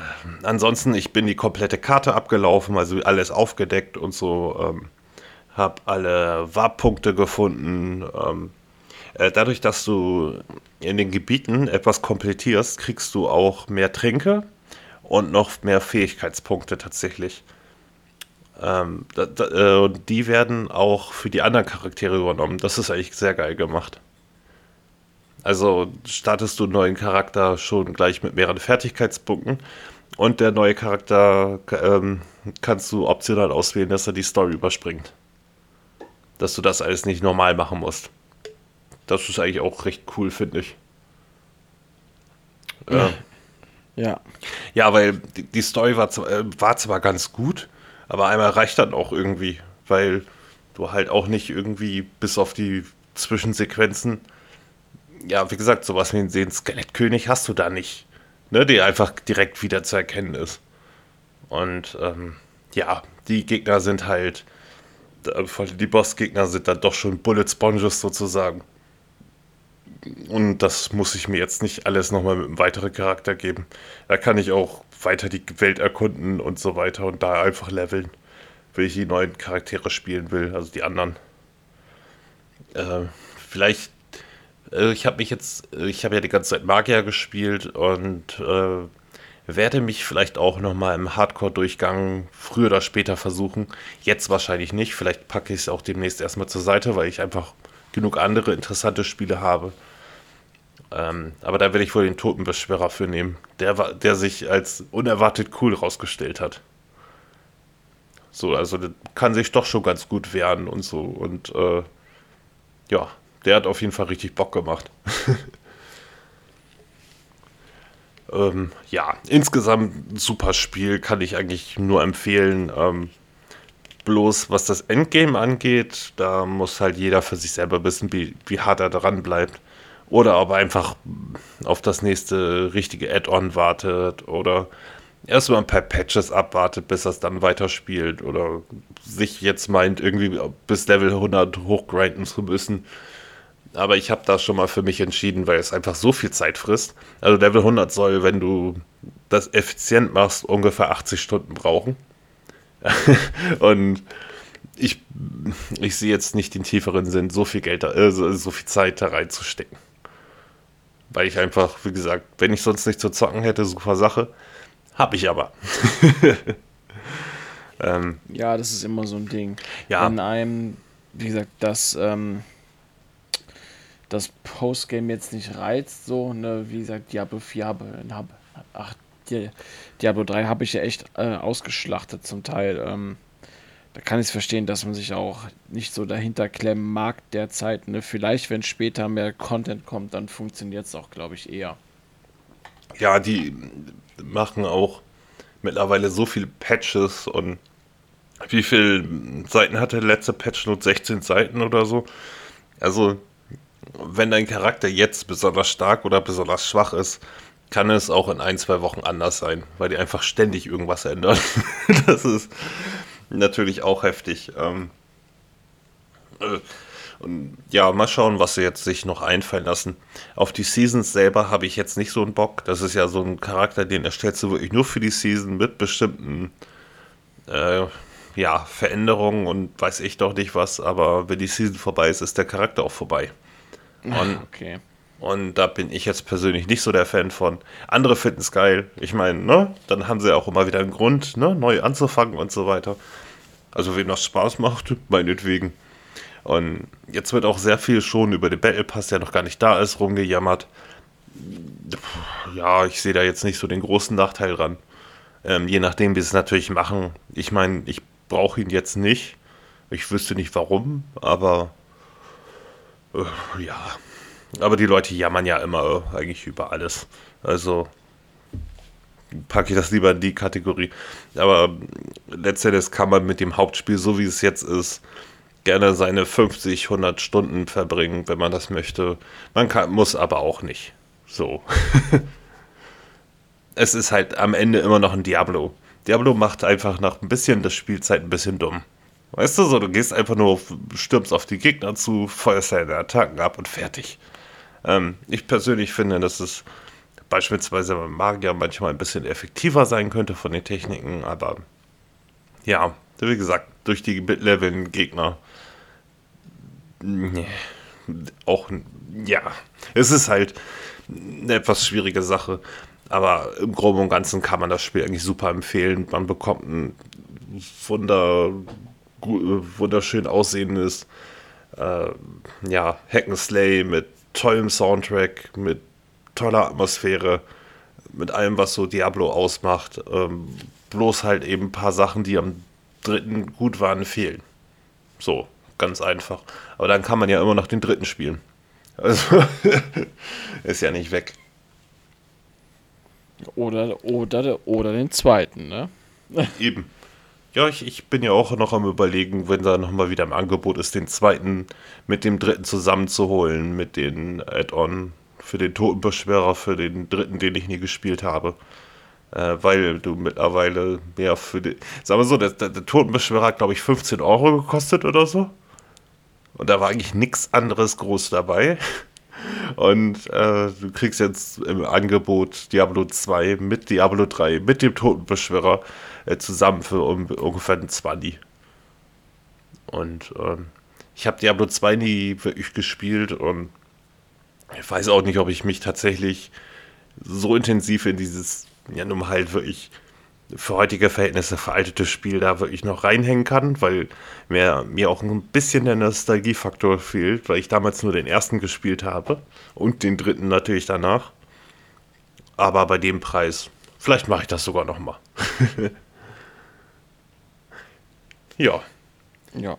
ansonsten, ich bin die komplette Karte abgelaufen, also alles aufgedeckt und so. Ähm, hab alle Warp-Punkte gefunden. Ähm, äh, dadurch, dass du in den Gebieten etwas komplettierst, kriegst du auch mehr Tränke und noch mehr Fähigkeitspunkte tatsächlich. Ähm, da, da, äh, die werden auch für die anderen Charaktere übernommen. Das ist eigentlich sehr geil gemacht. Also startest du einen neuen Charakter schon gleich mit mehreren Fertigkeitspunkten und der neue Charakter ähm, kannst du optional auswählen, dass er die Story überspringt. Dass du das alles nicht normal machen musst. Das ist eigentlich auch recht cool, finde ich. Ja. ja. Ja, weil die Story war, zwar, äh, war zwar ganz gut, aber einmal reicht dann auch irgendwie, weil du halt auch nicht irgendwie bis auf die Zwischensequenzen, ja, wie gesagt, sowas wie den Skelettkönig hast du da nicht, ne, der einfach direkt wieder zu erkennen ist. Und ähm, ja, die Gegner sind halt, die Bossgegner sind dann doch schon Bullet Sponges sozusagen. Und das muss ich mir jetzt nicht alles nochmal mit einem weiteren Charakter geben. Da kann ich auch weiter die Welt erkunden und so weiter und da einfach leveln, wenn ich die neuen Charaktere spielen will, also die anderen. Äh, vielleicht, äh, ich habe mich jetzt, äh, ich habe ja die ganze Zeit Magier gespielt und äh, werde mich vielleicht auch nochmal im Hardcore-Durchgang früher oder später versuchen. Jetzt wahrscheinlich nicht, vielleicht packe ich es auch demnächst erstmal zur Seite, weil ich einfach genug andere interessante Spiele habe. Ähm, aber da werde ich wohl den Totenbeschwerer für nehmen, der, der sich als unerwartet cool rausgestellt hat. So, also der kann sich doch schon ganz gut wehren und so. Und äh, ja, der hat auf jeden Fall richtig Bock gemacht. ähm, ja, insgesamt ein super Spiel, kann ich eigentlich nur empfehlen. Ähm, bloß was das Endgame angeht, da muss halt jeder für sich selber wissen, wie, wie hart er dran bleibt. Oder aber einfach auf das nächste richtige Add-on wartet oder erstmal ein paar Patches abwartet, bis er es dann weiterspielt oder sich jetzt meint, irgendwie bis Level 100 hochgrinden zu müssen. Aber ich habe das schon mal für mich entschieden, weil es einfach so viel Zeit frisst. Also Level 100 soll, wenn du das effizient machst, ungefähr 80 Stunden brauchen. Und ich, ich sehe jetzt nicht den tieferen Sinn, so viel Geld, äh, so, so viel Zeit da reinzustecken. Weil ich einfach, wie gesagt, wenn ich sonst nicht zu zocken hätte, super Sache. Hab ich aber. ähm, ja, das ist immer so ein Ding. Ja. Wenn einem, wie gesagt, das, ähm, das Postgame jetzt nicht reizt, so, ne, wie gesagt, Diablo 4 habe, hab, ach, Diablo 3 habe ich ja echt äh, ausgeschlachtet zum Teil. Ähm, da kann ich es verstehen, dass man sich auch nicht so dahinter klemmen mag derzeit. Ne? Vielleicht, wenn später mehr Content kommt, dann funktioniert es auch, glaube ich, eher. Ja, die machen auch mittlerweile so viele Patches und wie viele Seiten hatte der letzte Patch? Nur 16 Seiten oder so. Also, wenn dein Charakter jetzt besonders stark oder besonders schwach ist, kann es auch in ein, zwei Wochen anders sein, weil die einfach ständig irgendwas ändern. das ist natürlich auch heftig. Ähm, äh, und ja, mal schauen, was sie jetzt sich noch einfallen lassen. Auf die Seasons selber habe ich jetzt nicht so einen Bock. Das ist ja so ein Charakter, den erstellst du wirklich nur für die Season mit bestimmten äh, ja, Veränderungen und weiß ich doch nicht was. Aber wenn die Season vorbei ist, ist der Charakter auch vorbei. Und, okay. Und da bin ich jetzt persönlich nicht so der Fan von. Andere finden es geil. Ich meine, ne, dann haben sie auch immer wieder einen Grund, ne, neu anzufangen und so weiter. Also wem das Spaß macht, meinetwegen. Und jetzt wird auch sehr viel schon über den Battle Pass, der noch gar nicht da ist, rumgejammert. ja, ich sehe da jetzt nicht so den großen Nachteil dran. Ähm, je nachdem, wie sie es natürlich machen. Ich meine, ich brauche ihn jetzt nicht. Ich wüsste nicht warum, aber ja. Aber die Leute jammern ja immer äh, eigentlich über alles. Also packe ich das lieber in die Kategorie. Aber letztendlich kann man mit dem Hauptspiel, so wie es jetzt ist, gerne seine 50, 100 Stunden verbringen, wenn man das möchte. Man kann, muss aber auch nicht. So. es ist halt am Ende immer noch ein Diablo. Diablo macht einfach nach ein bisschen das Spielzeit ein bisschen dumm. Weißt du, so, du gehst einfach nur, auf, stürmst auf die Gegner zu, feuerst deine Attacken ab und fertig. Ähm, ich persönlich finde, dass es beispielsweise beim Magier manchmal ein bisschen effektiver sein könnte von den Techniken, aber ja, wie gesagt, durch die Mid-Level Gegner nee, auch, ja, es ist halt eine etwas schwierige Sache. Aber im Groben und Ganzen kann man das Spiel eigentlich super empfehlen. Man bekommt ein wunder, wunderschön aussehendes äh, ja, Hack'n'Slay mit tollem Soundtrack, mit toller Atmosphäre, mit allem, was so Diablo ausmacht. Ähm, bloß halt eben ein paar Sachen, die am dritten gut waren, fehlen. So, ganz einfach. Aber dann kann man ja immer noch den dritten spielen. Also ist ja nicht weg. Oder, oder, oder den zweiten, ne? Eben. Ja, ich, ich bin ja auch noch am überlegen, wenn da nochmal wieder im Angebot ist, den zweiten mit dem dritten zusammenzuholen, mit den Add-on für den Totenbeschwerer, für den dritten, den ich nie gespielt habe. Äh, weil du mittlerweile mehr für den. Sagen wir so, der, der, der Totenbeschwerer hat, glaube ich, 15 Euro gekostet oder so. Und da war eigentlich nichts anderes groß dabei. Und äh, du kriegst jetzt im Angebot Diablo 2 mit Diablo 3, mit dem Totenbeschwörer äh, zusammen für um, ungefähr ein 20. Und ähm, ich habe Diablo 2 nie wirklich gespielt und ich weiß auch nicht, ob ich mich tatsächlich so intensiv in dieses, ja, nun halt wirklich für heutige Verhältnisse veraltete Spiel da wirklich noch reinhängen kann, weil mir, mir auch ein bisschen der Nostalgiefaktor fehlt, weil ich damals nur den ersten gespielt habe und den dritten natürlich danach. Aber bei dem Preis, vielleicht mache ich das sogar nochmal. ja. Ja.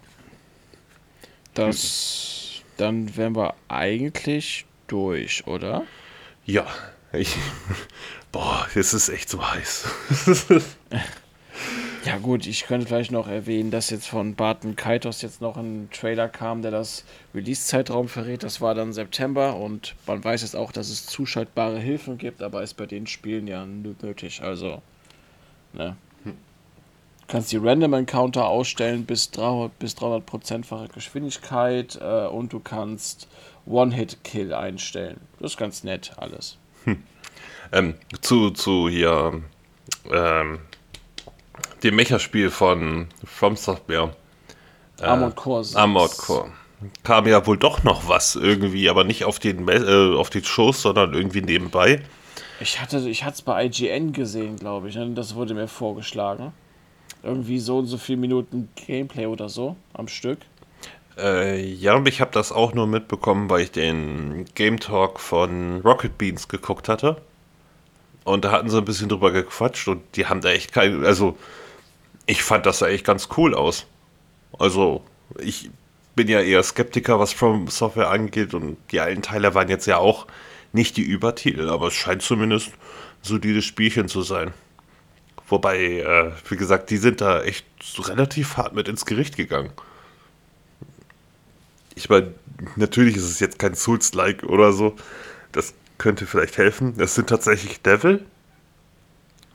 Das, dann wären wir eigentlich durch, oder? Ja, ich, boah, es ist echt so heiß. ja gut, ich könnte vielleicht noch erwähnen, dass jetzt von Barton Kaitos jetzt noch ein Trailer kam, der das Release-Zeitraum verrät. Das war dann September und man weiß jetzt auch, dass es zuschaltbare Hilfen gibt, aber ist bei den Spielen ja nötig. Also, ne? Du kannst die Random Encounter ausstellen bis 300 bis 300%fache Geschwindigkeit äh, und du kannst One-Hit-Kill einstellen. Das ist ganz nett alles. Hm. Ähm, zu, zu hier ähm, dem Mecha-Spiel von From Software. Äh, Armored Core. Armored Core. Kam ja wohl doch noch was irgendwie, aber nicht auf den, äh, auf den Shows, sondern irgendwie nebenbei. Ich hatte es ich bei IGN gesehen, glaube ich. Ne? Das wurde mir vorgeschlagen. Irgendwie so und so viele Minuten Gameplay oder so am Stück. Äh, ja, ich habe das auch nur mitbekommen, weil ich den Game Talk von Rocket Beans geguckt hatte. Und da hatten sie ein bisschen drüber gequatscht und die haben da echt kein. Also, ich fand das da echt ganz cool aus. Also, ich bin ja eher Skeptiker, was From Software angeht und die alten Teile waren jetzt ja auch nicht die Übertitel, aber es scheint zumindest ein solides Spielchen zu sein. Wobei, äh, wie gesagt, die sind da echt relativ hart mit ins Gericht gegangen ich meine, natürlich ist es jetzt kein Souls-like oder so. Das könnte vielleicht helfen. Es sind tatsächlich Devil,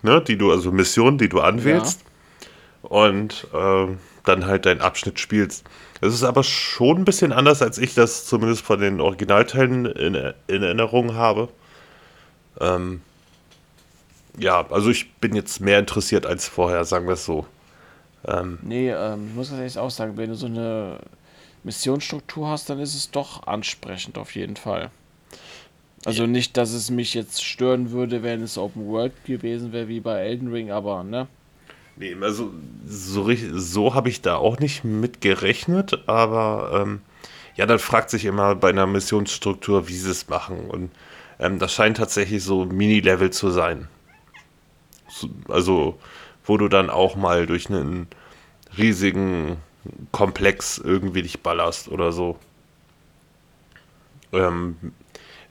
ne, die du, also Missionen, die du anwählst. Ja. Und äh, dann halt deinen Abschnitt spielst. Es ist aber schon ein bisschen anders, als ich das zumindest von den Originalteilen in, in Erinnerung habe. Ähm, ja, also ich bin jetzt mehr interessiert als vorher, sagen wir es so. Ähm, nee, ähm, ich muss das echt auch sagen, wenn du so eine Missionsstruktur hast, dann ist es doch ansprechend auf jeden Fall. Also nicht, dass es mich jetzt stören würde, wenn es Open World gewesen wäre wie bei Elden Ring, aber ne? Nee, also so, so habe ich da auch nicht mit gerechnet, aber ähm, ja, dann fragt sich immer bei einer Missionsstruktur, wie sie es machen. Und Ähm, das scheint tatsächlich so Mini-Level zu sein. So, also, wo du dann auch mal durch einen riesigen Komplex irgendwie dich ballerst oder so. Ähm,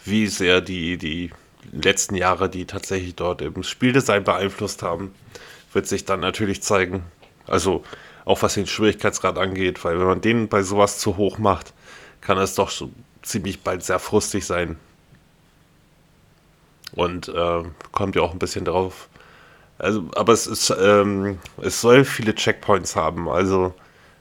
wie sehr die, die letzten Jahre, die tatsächlich dort im Spieldesign beeinflusst haben, wird sich dann natürlich zeigen. Also auch was den Schwierigkeitsgrad angeht, weil wenn man den bei sowas zu hoch macht, kann es doch schon ziemlich bald sehr frustig sein. Und äh, kommt ja auch ein bisschen drauf. Also, aber es ist, ähm, es soll viele Checkpoints haben. Also,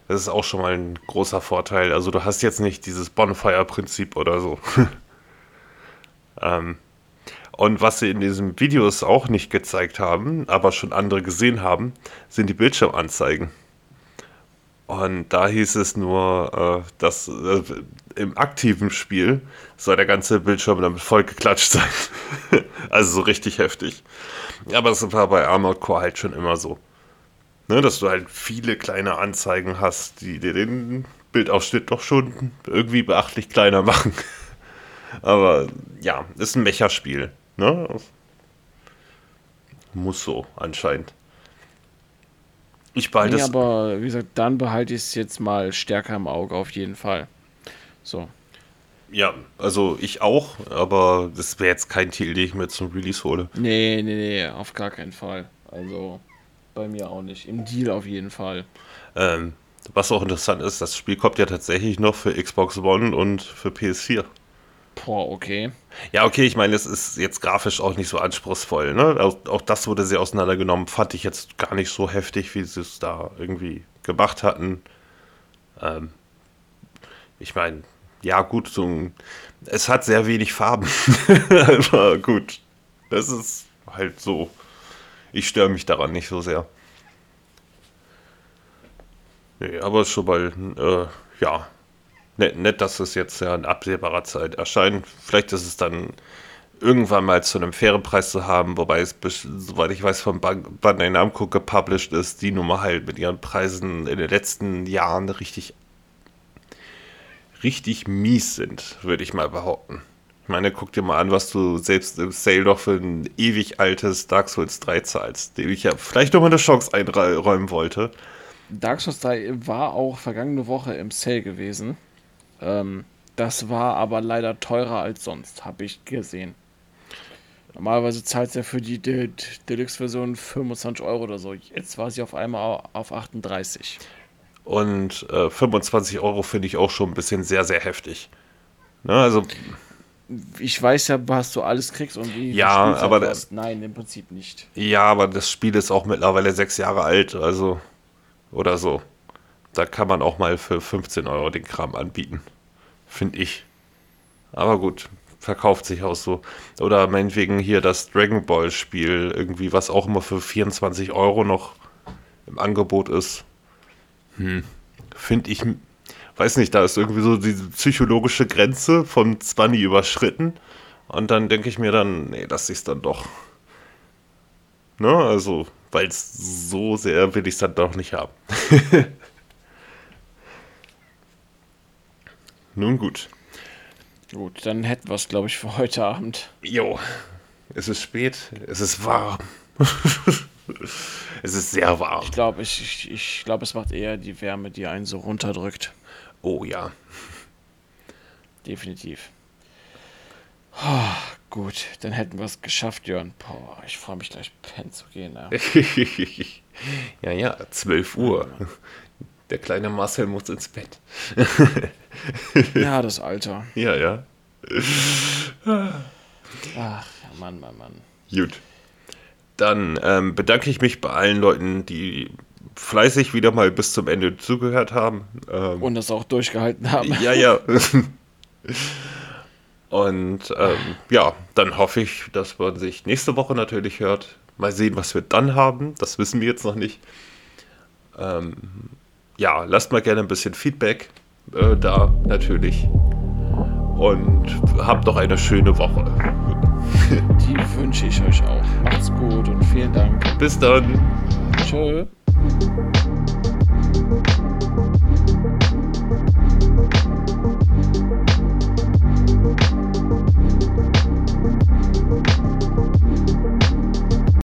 das ist auch schon mal ein großer Vorteil. Also, du hast jetzt nicht dieses Bonfire-Prinzip oder so. ähm, und was sie in diesen Videos auch nicht gezeigt haben, aber schon andere gesehen haben, sind die Bildschirmanzeigen. Und da hieß es nur, äh, dass äh, im aktiven Spiel soll der ganze Bildschirm damit voll geklatscht sein. also so richtig heftig. Aber das war bei Armored Core halt schon immer so. Ne, dass du halt viele kleine Anzeigen hast, die dir den Bildausschnitt doch schon irgendwie beachtlich kleiner machen. Aber ja, ist ein Mecherspiel. Ne? Muss so, anscheinend. Ich behalte nee, es. aber wie gesagt, dann behalte ich es jetzt mal stärker im Auge, auf jeden Fall. So. Ja, also ich auch, aber das wäre jetzt kein Titel, den ich mir zum Release hole. Nee, nee, nee, auf gar keinen Fall. Also bei mir auch nicht. Im Deal auf jeden Fall. Ähm, was auch interessant ist, das Spiel kommt ja tatsächlich noch für Xbox One und für PS4. Boah, okay. Ja, okay, ich meine, es ist jetzt grafisch auch nicht so anspruchsvoll. Ne? Auch, auch das wurde sehr auseinandergenommen. Fand ich jetzt gar nicht so heftig, wie sie es da irgendwie gemacht hatten. Ähm, ich meine, ja, gut, so, es hat sehr wenig Farben. Aber gut, das ist halt so. Ich störe mich daran nicht so sehr. Nee, aber schon mal, äh, ja, nett, nett, dass es jetzt ja in absehbarer Zeit erscheint. Vielleicht ist es dann irgendwann mal zu einem fairen Preis zu haben, wobei es, soweit ich weiß, von Bandai Namco gepublished ist, die Nummer halt mit ihren Preisen in den letzten Jahren richtig, richtig mies sind, würde ich mal behaupten. Ich meine, guck dir mal an, was du selbst im Sale doch für ein ewig altes Dark Souls 3 zahlst, dem ich ja vielleicht nochmal eine Chance einräumen wollte. Dark Souls 3 war auch vergangene Woche im Sale gewesen. Ähm, das war aber leider teurer als sonst, habe ich gesehen. Normalerweise zahlt er für die De Deluxe-Version 25 Euro oder so. Jetzt war sie auf einmal auf 38. Und äh, 25 Euro finde ich auch schon ein bisschen sehr, sehr heftig. Ne, also. Ich weiß ja, was du alles kriegst und wie Ja, aber. Das, Nein, im Prinzip nicht. Ja, aber das Spiel ist auch mittlerweile sechs Jahre alt, also. Oder so. Da kann man auch mal für 15 Euro den Kram anbieten. Finde ich. Aber gut, verkauft sich auch so. Oder meinetwegen hier das Dragon Ball Spiel, irgendwie, was auch immer für 24 Euro noch im Angebot ist. Hm. Finde ich, weiß nicht, da ist irgendwie so diese psychologische Grenze von 20 überschritten. Und dann denke ich mir dann, nee, lass ich es dann doch. Ne, also, weil es so sehr will ich es dann doch nicht haben. Nun gut. Gut, dann hätten wir es, glaube ich, für heute Abend. Jo, es ist spät, es ist warm. es ist sehr warm. Ich glaube, ich, ich, ich glaub, es macht eher die Wärme, die einen so runterdrückt. Oh ja. Definitiv. Oh, gut, dann hätten wir es geschafft, Jörn. Boah, ich freue mich gleich pennen zu gehen. Ja, ja, ja 12 Uhr. Der kleine Marcel muss ins Bett. ja, das Alter. Ja, ja. Ach, Mann, Mann, Mann. Gut. Dann ähm, bedanke ich mich bei allen Leuten, die fleißig wieder mal bis zum Ende zugehört haben. Ähm, Und das auch durchgehalten haben. Ja, ja. Und ähm, ja, dann hoffe ich, dass man sich nächste Woche natürlich hört. Mal sehen, was wir dann haben. Das wissen wir jetzt noch nicht. Ähm, ja, lasst mal gerne ein bisschen Feedback äh, da, natürlich. Und habt noch eine schöne Woche. Die wünsche ich euch auch. Macht's gut und vielen Dank. Bis dann. Tschö.